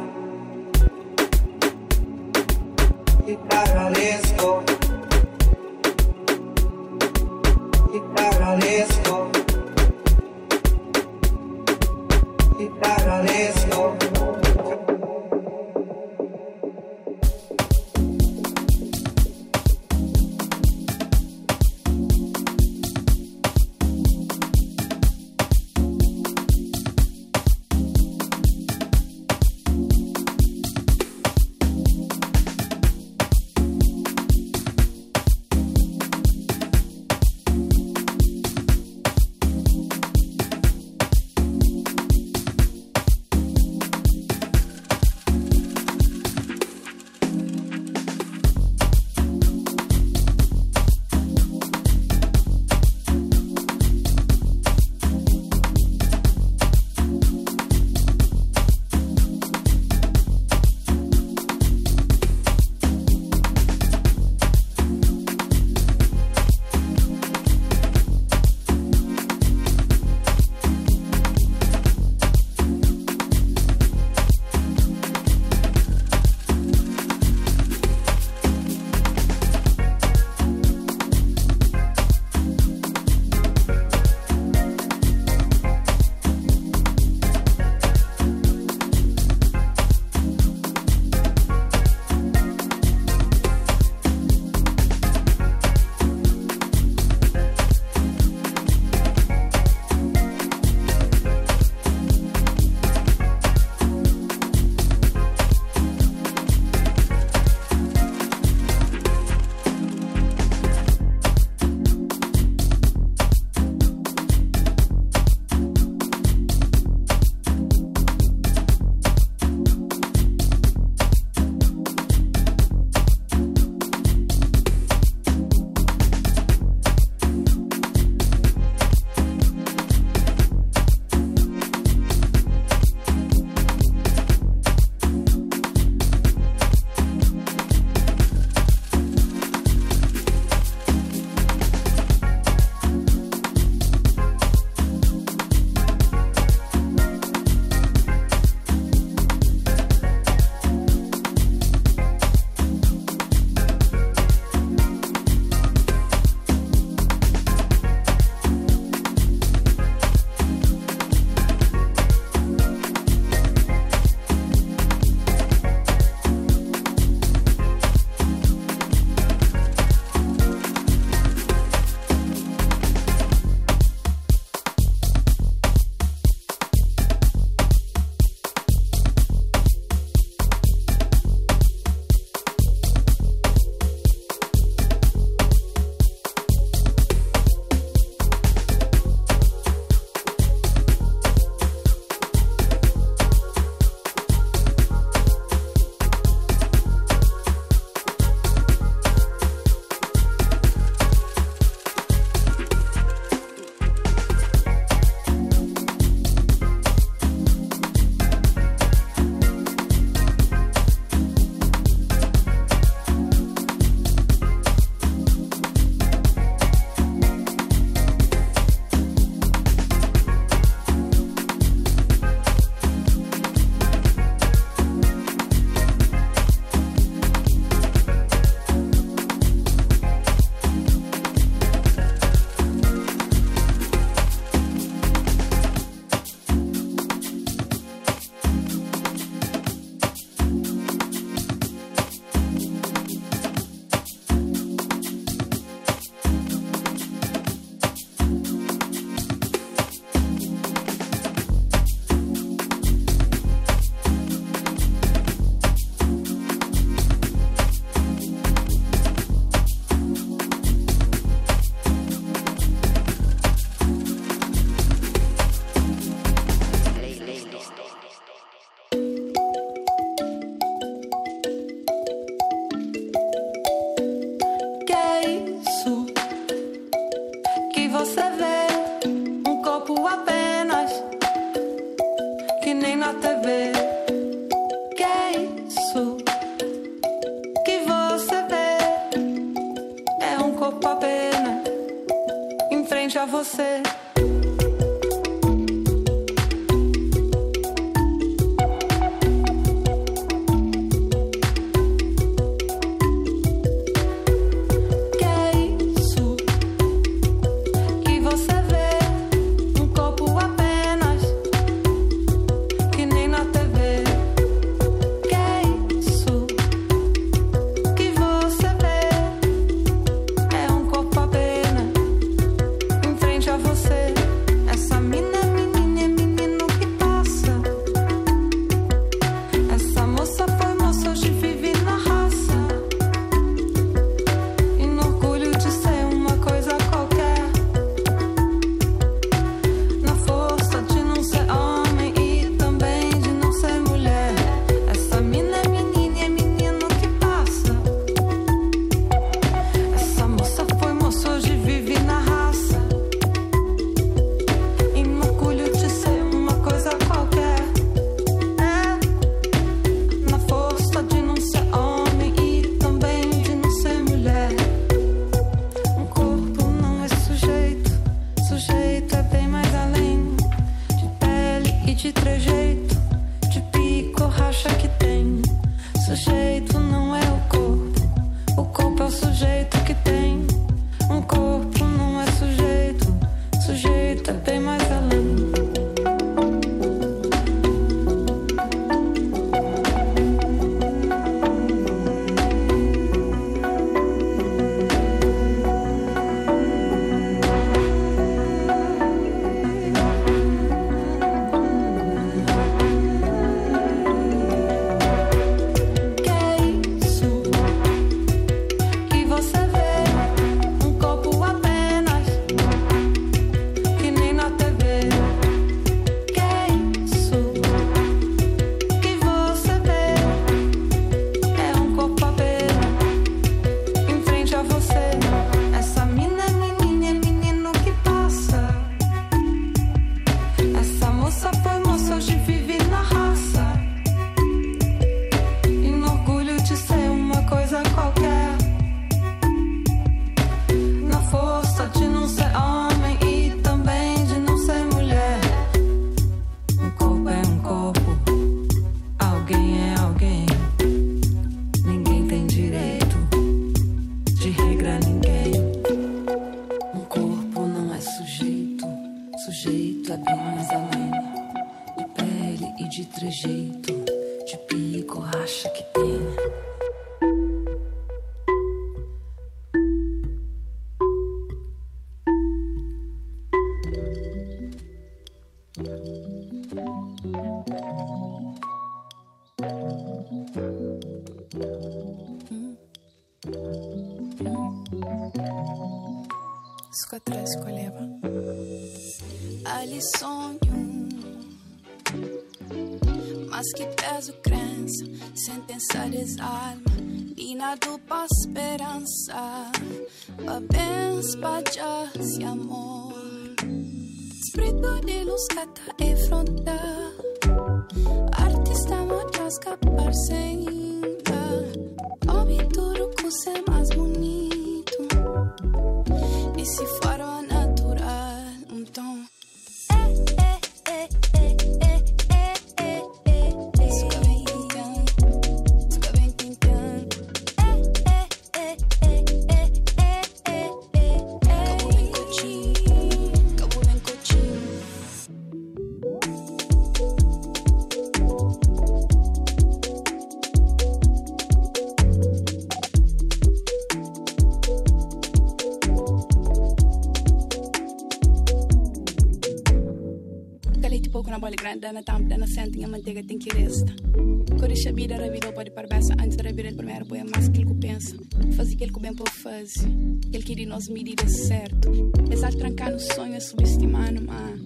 Ele queria nos medir certo. Estar trancar no sonho é subestimar, mas.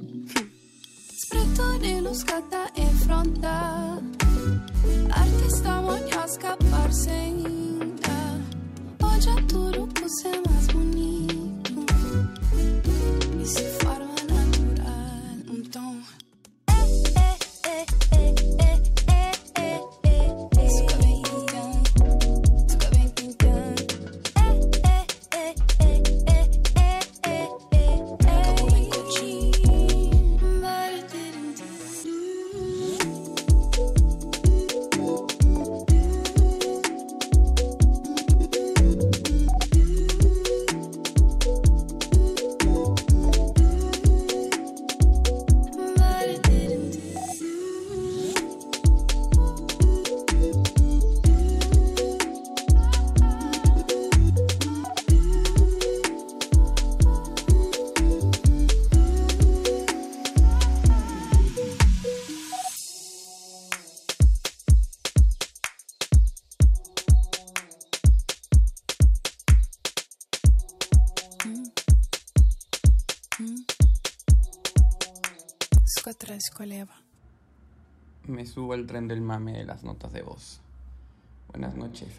Despretone hum. nos cata enfrentar. Me subo al tren del mame de las notas de voz. Buenas noches,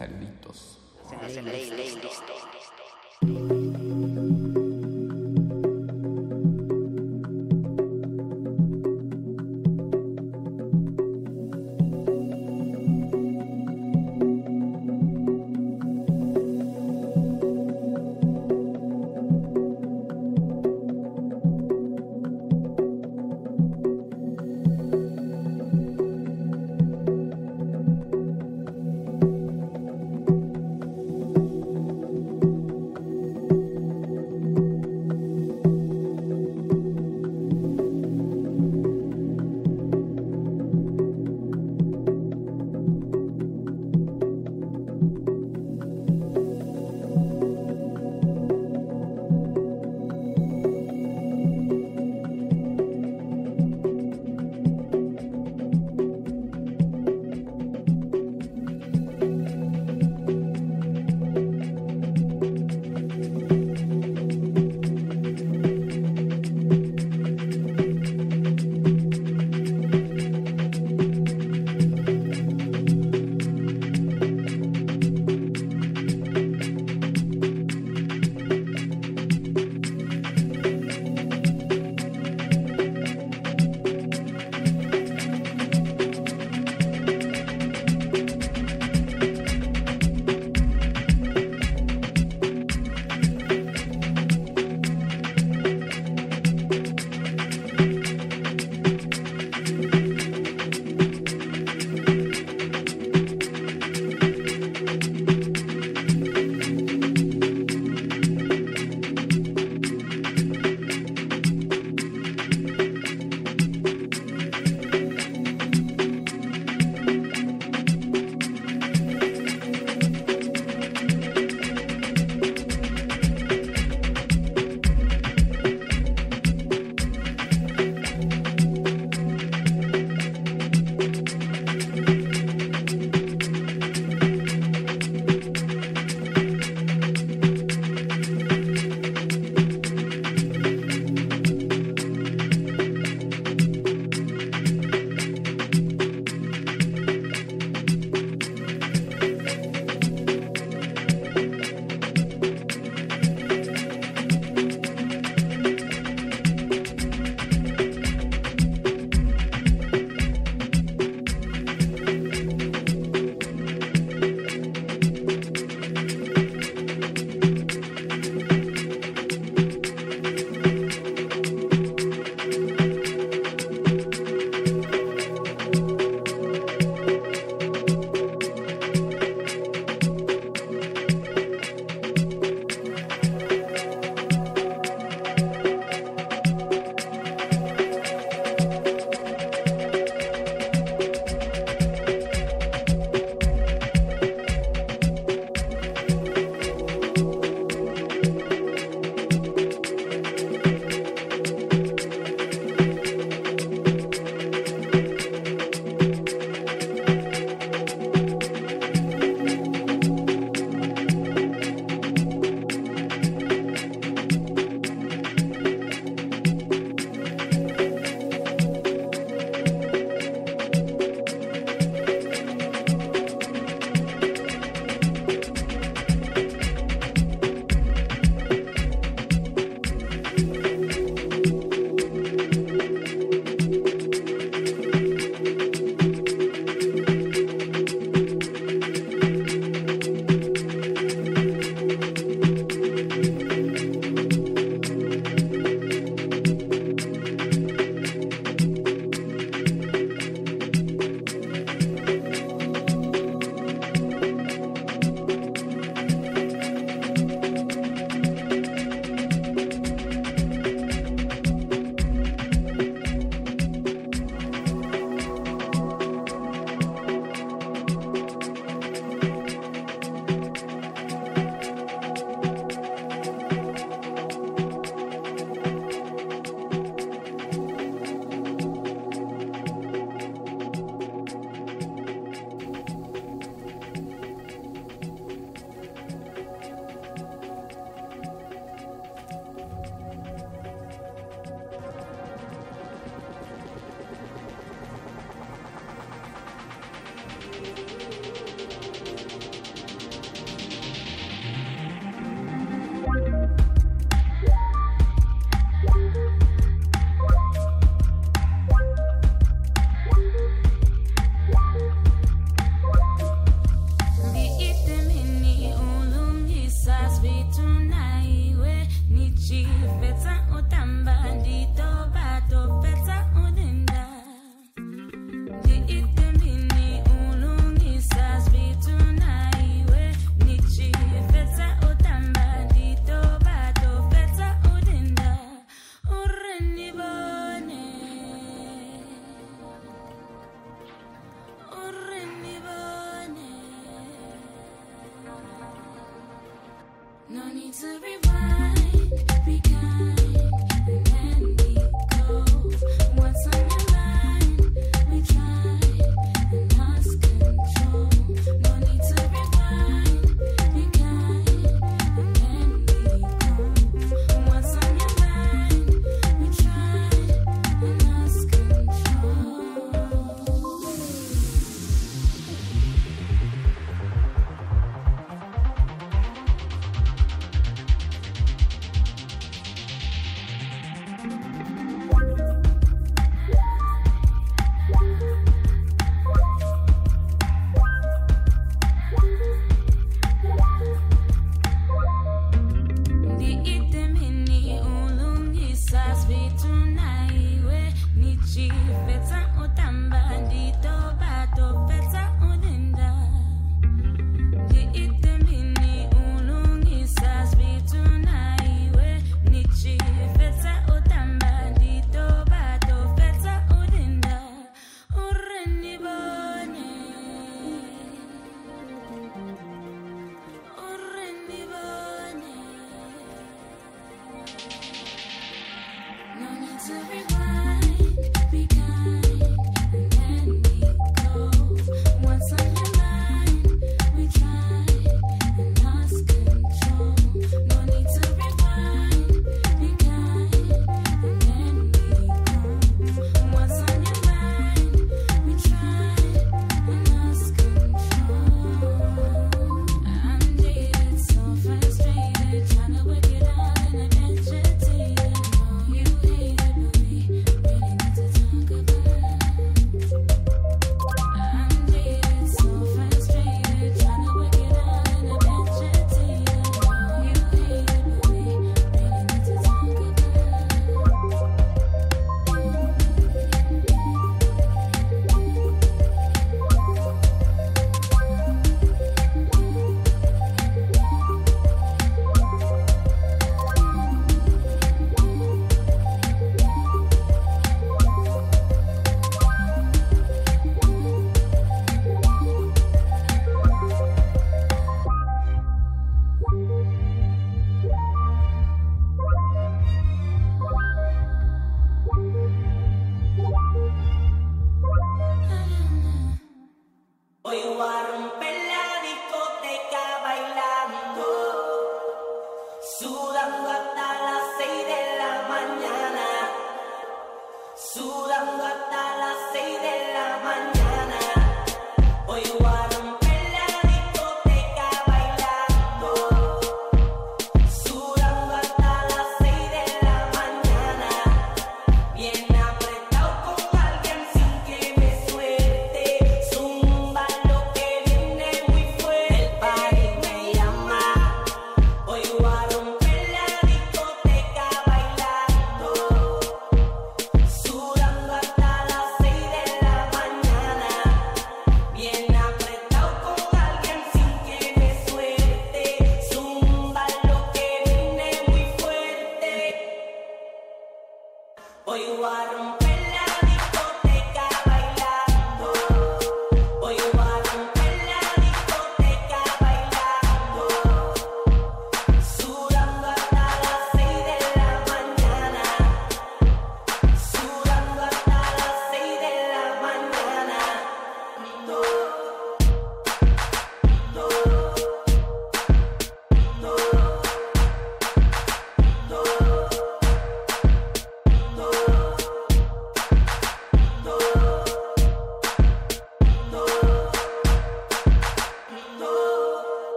I need to rewind.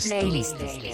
Playlist. se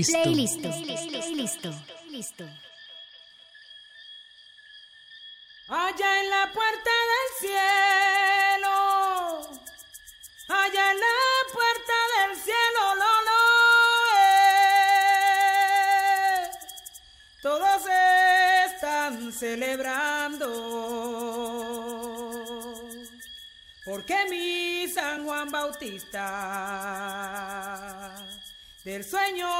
Listo. Playlist. Playlist. Listo. Allá en la puerta del cielo. Allá en la puerta del cielo, lo lo. Todos están celebrando. Porque mi San Juan Bautista del sueño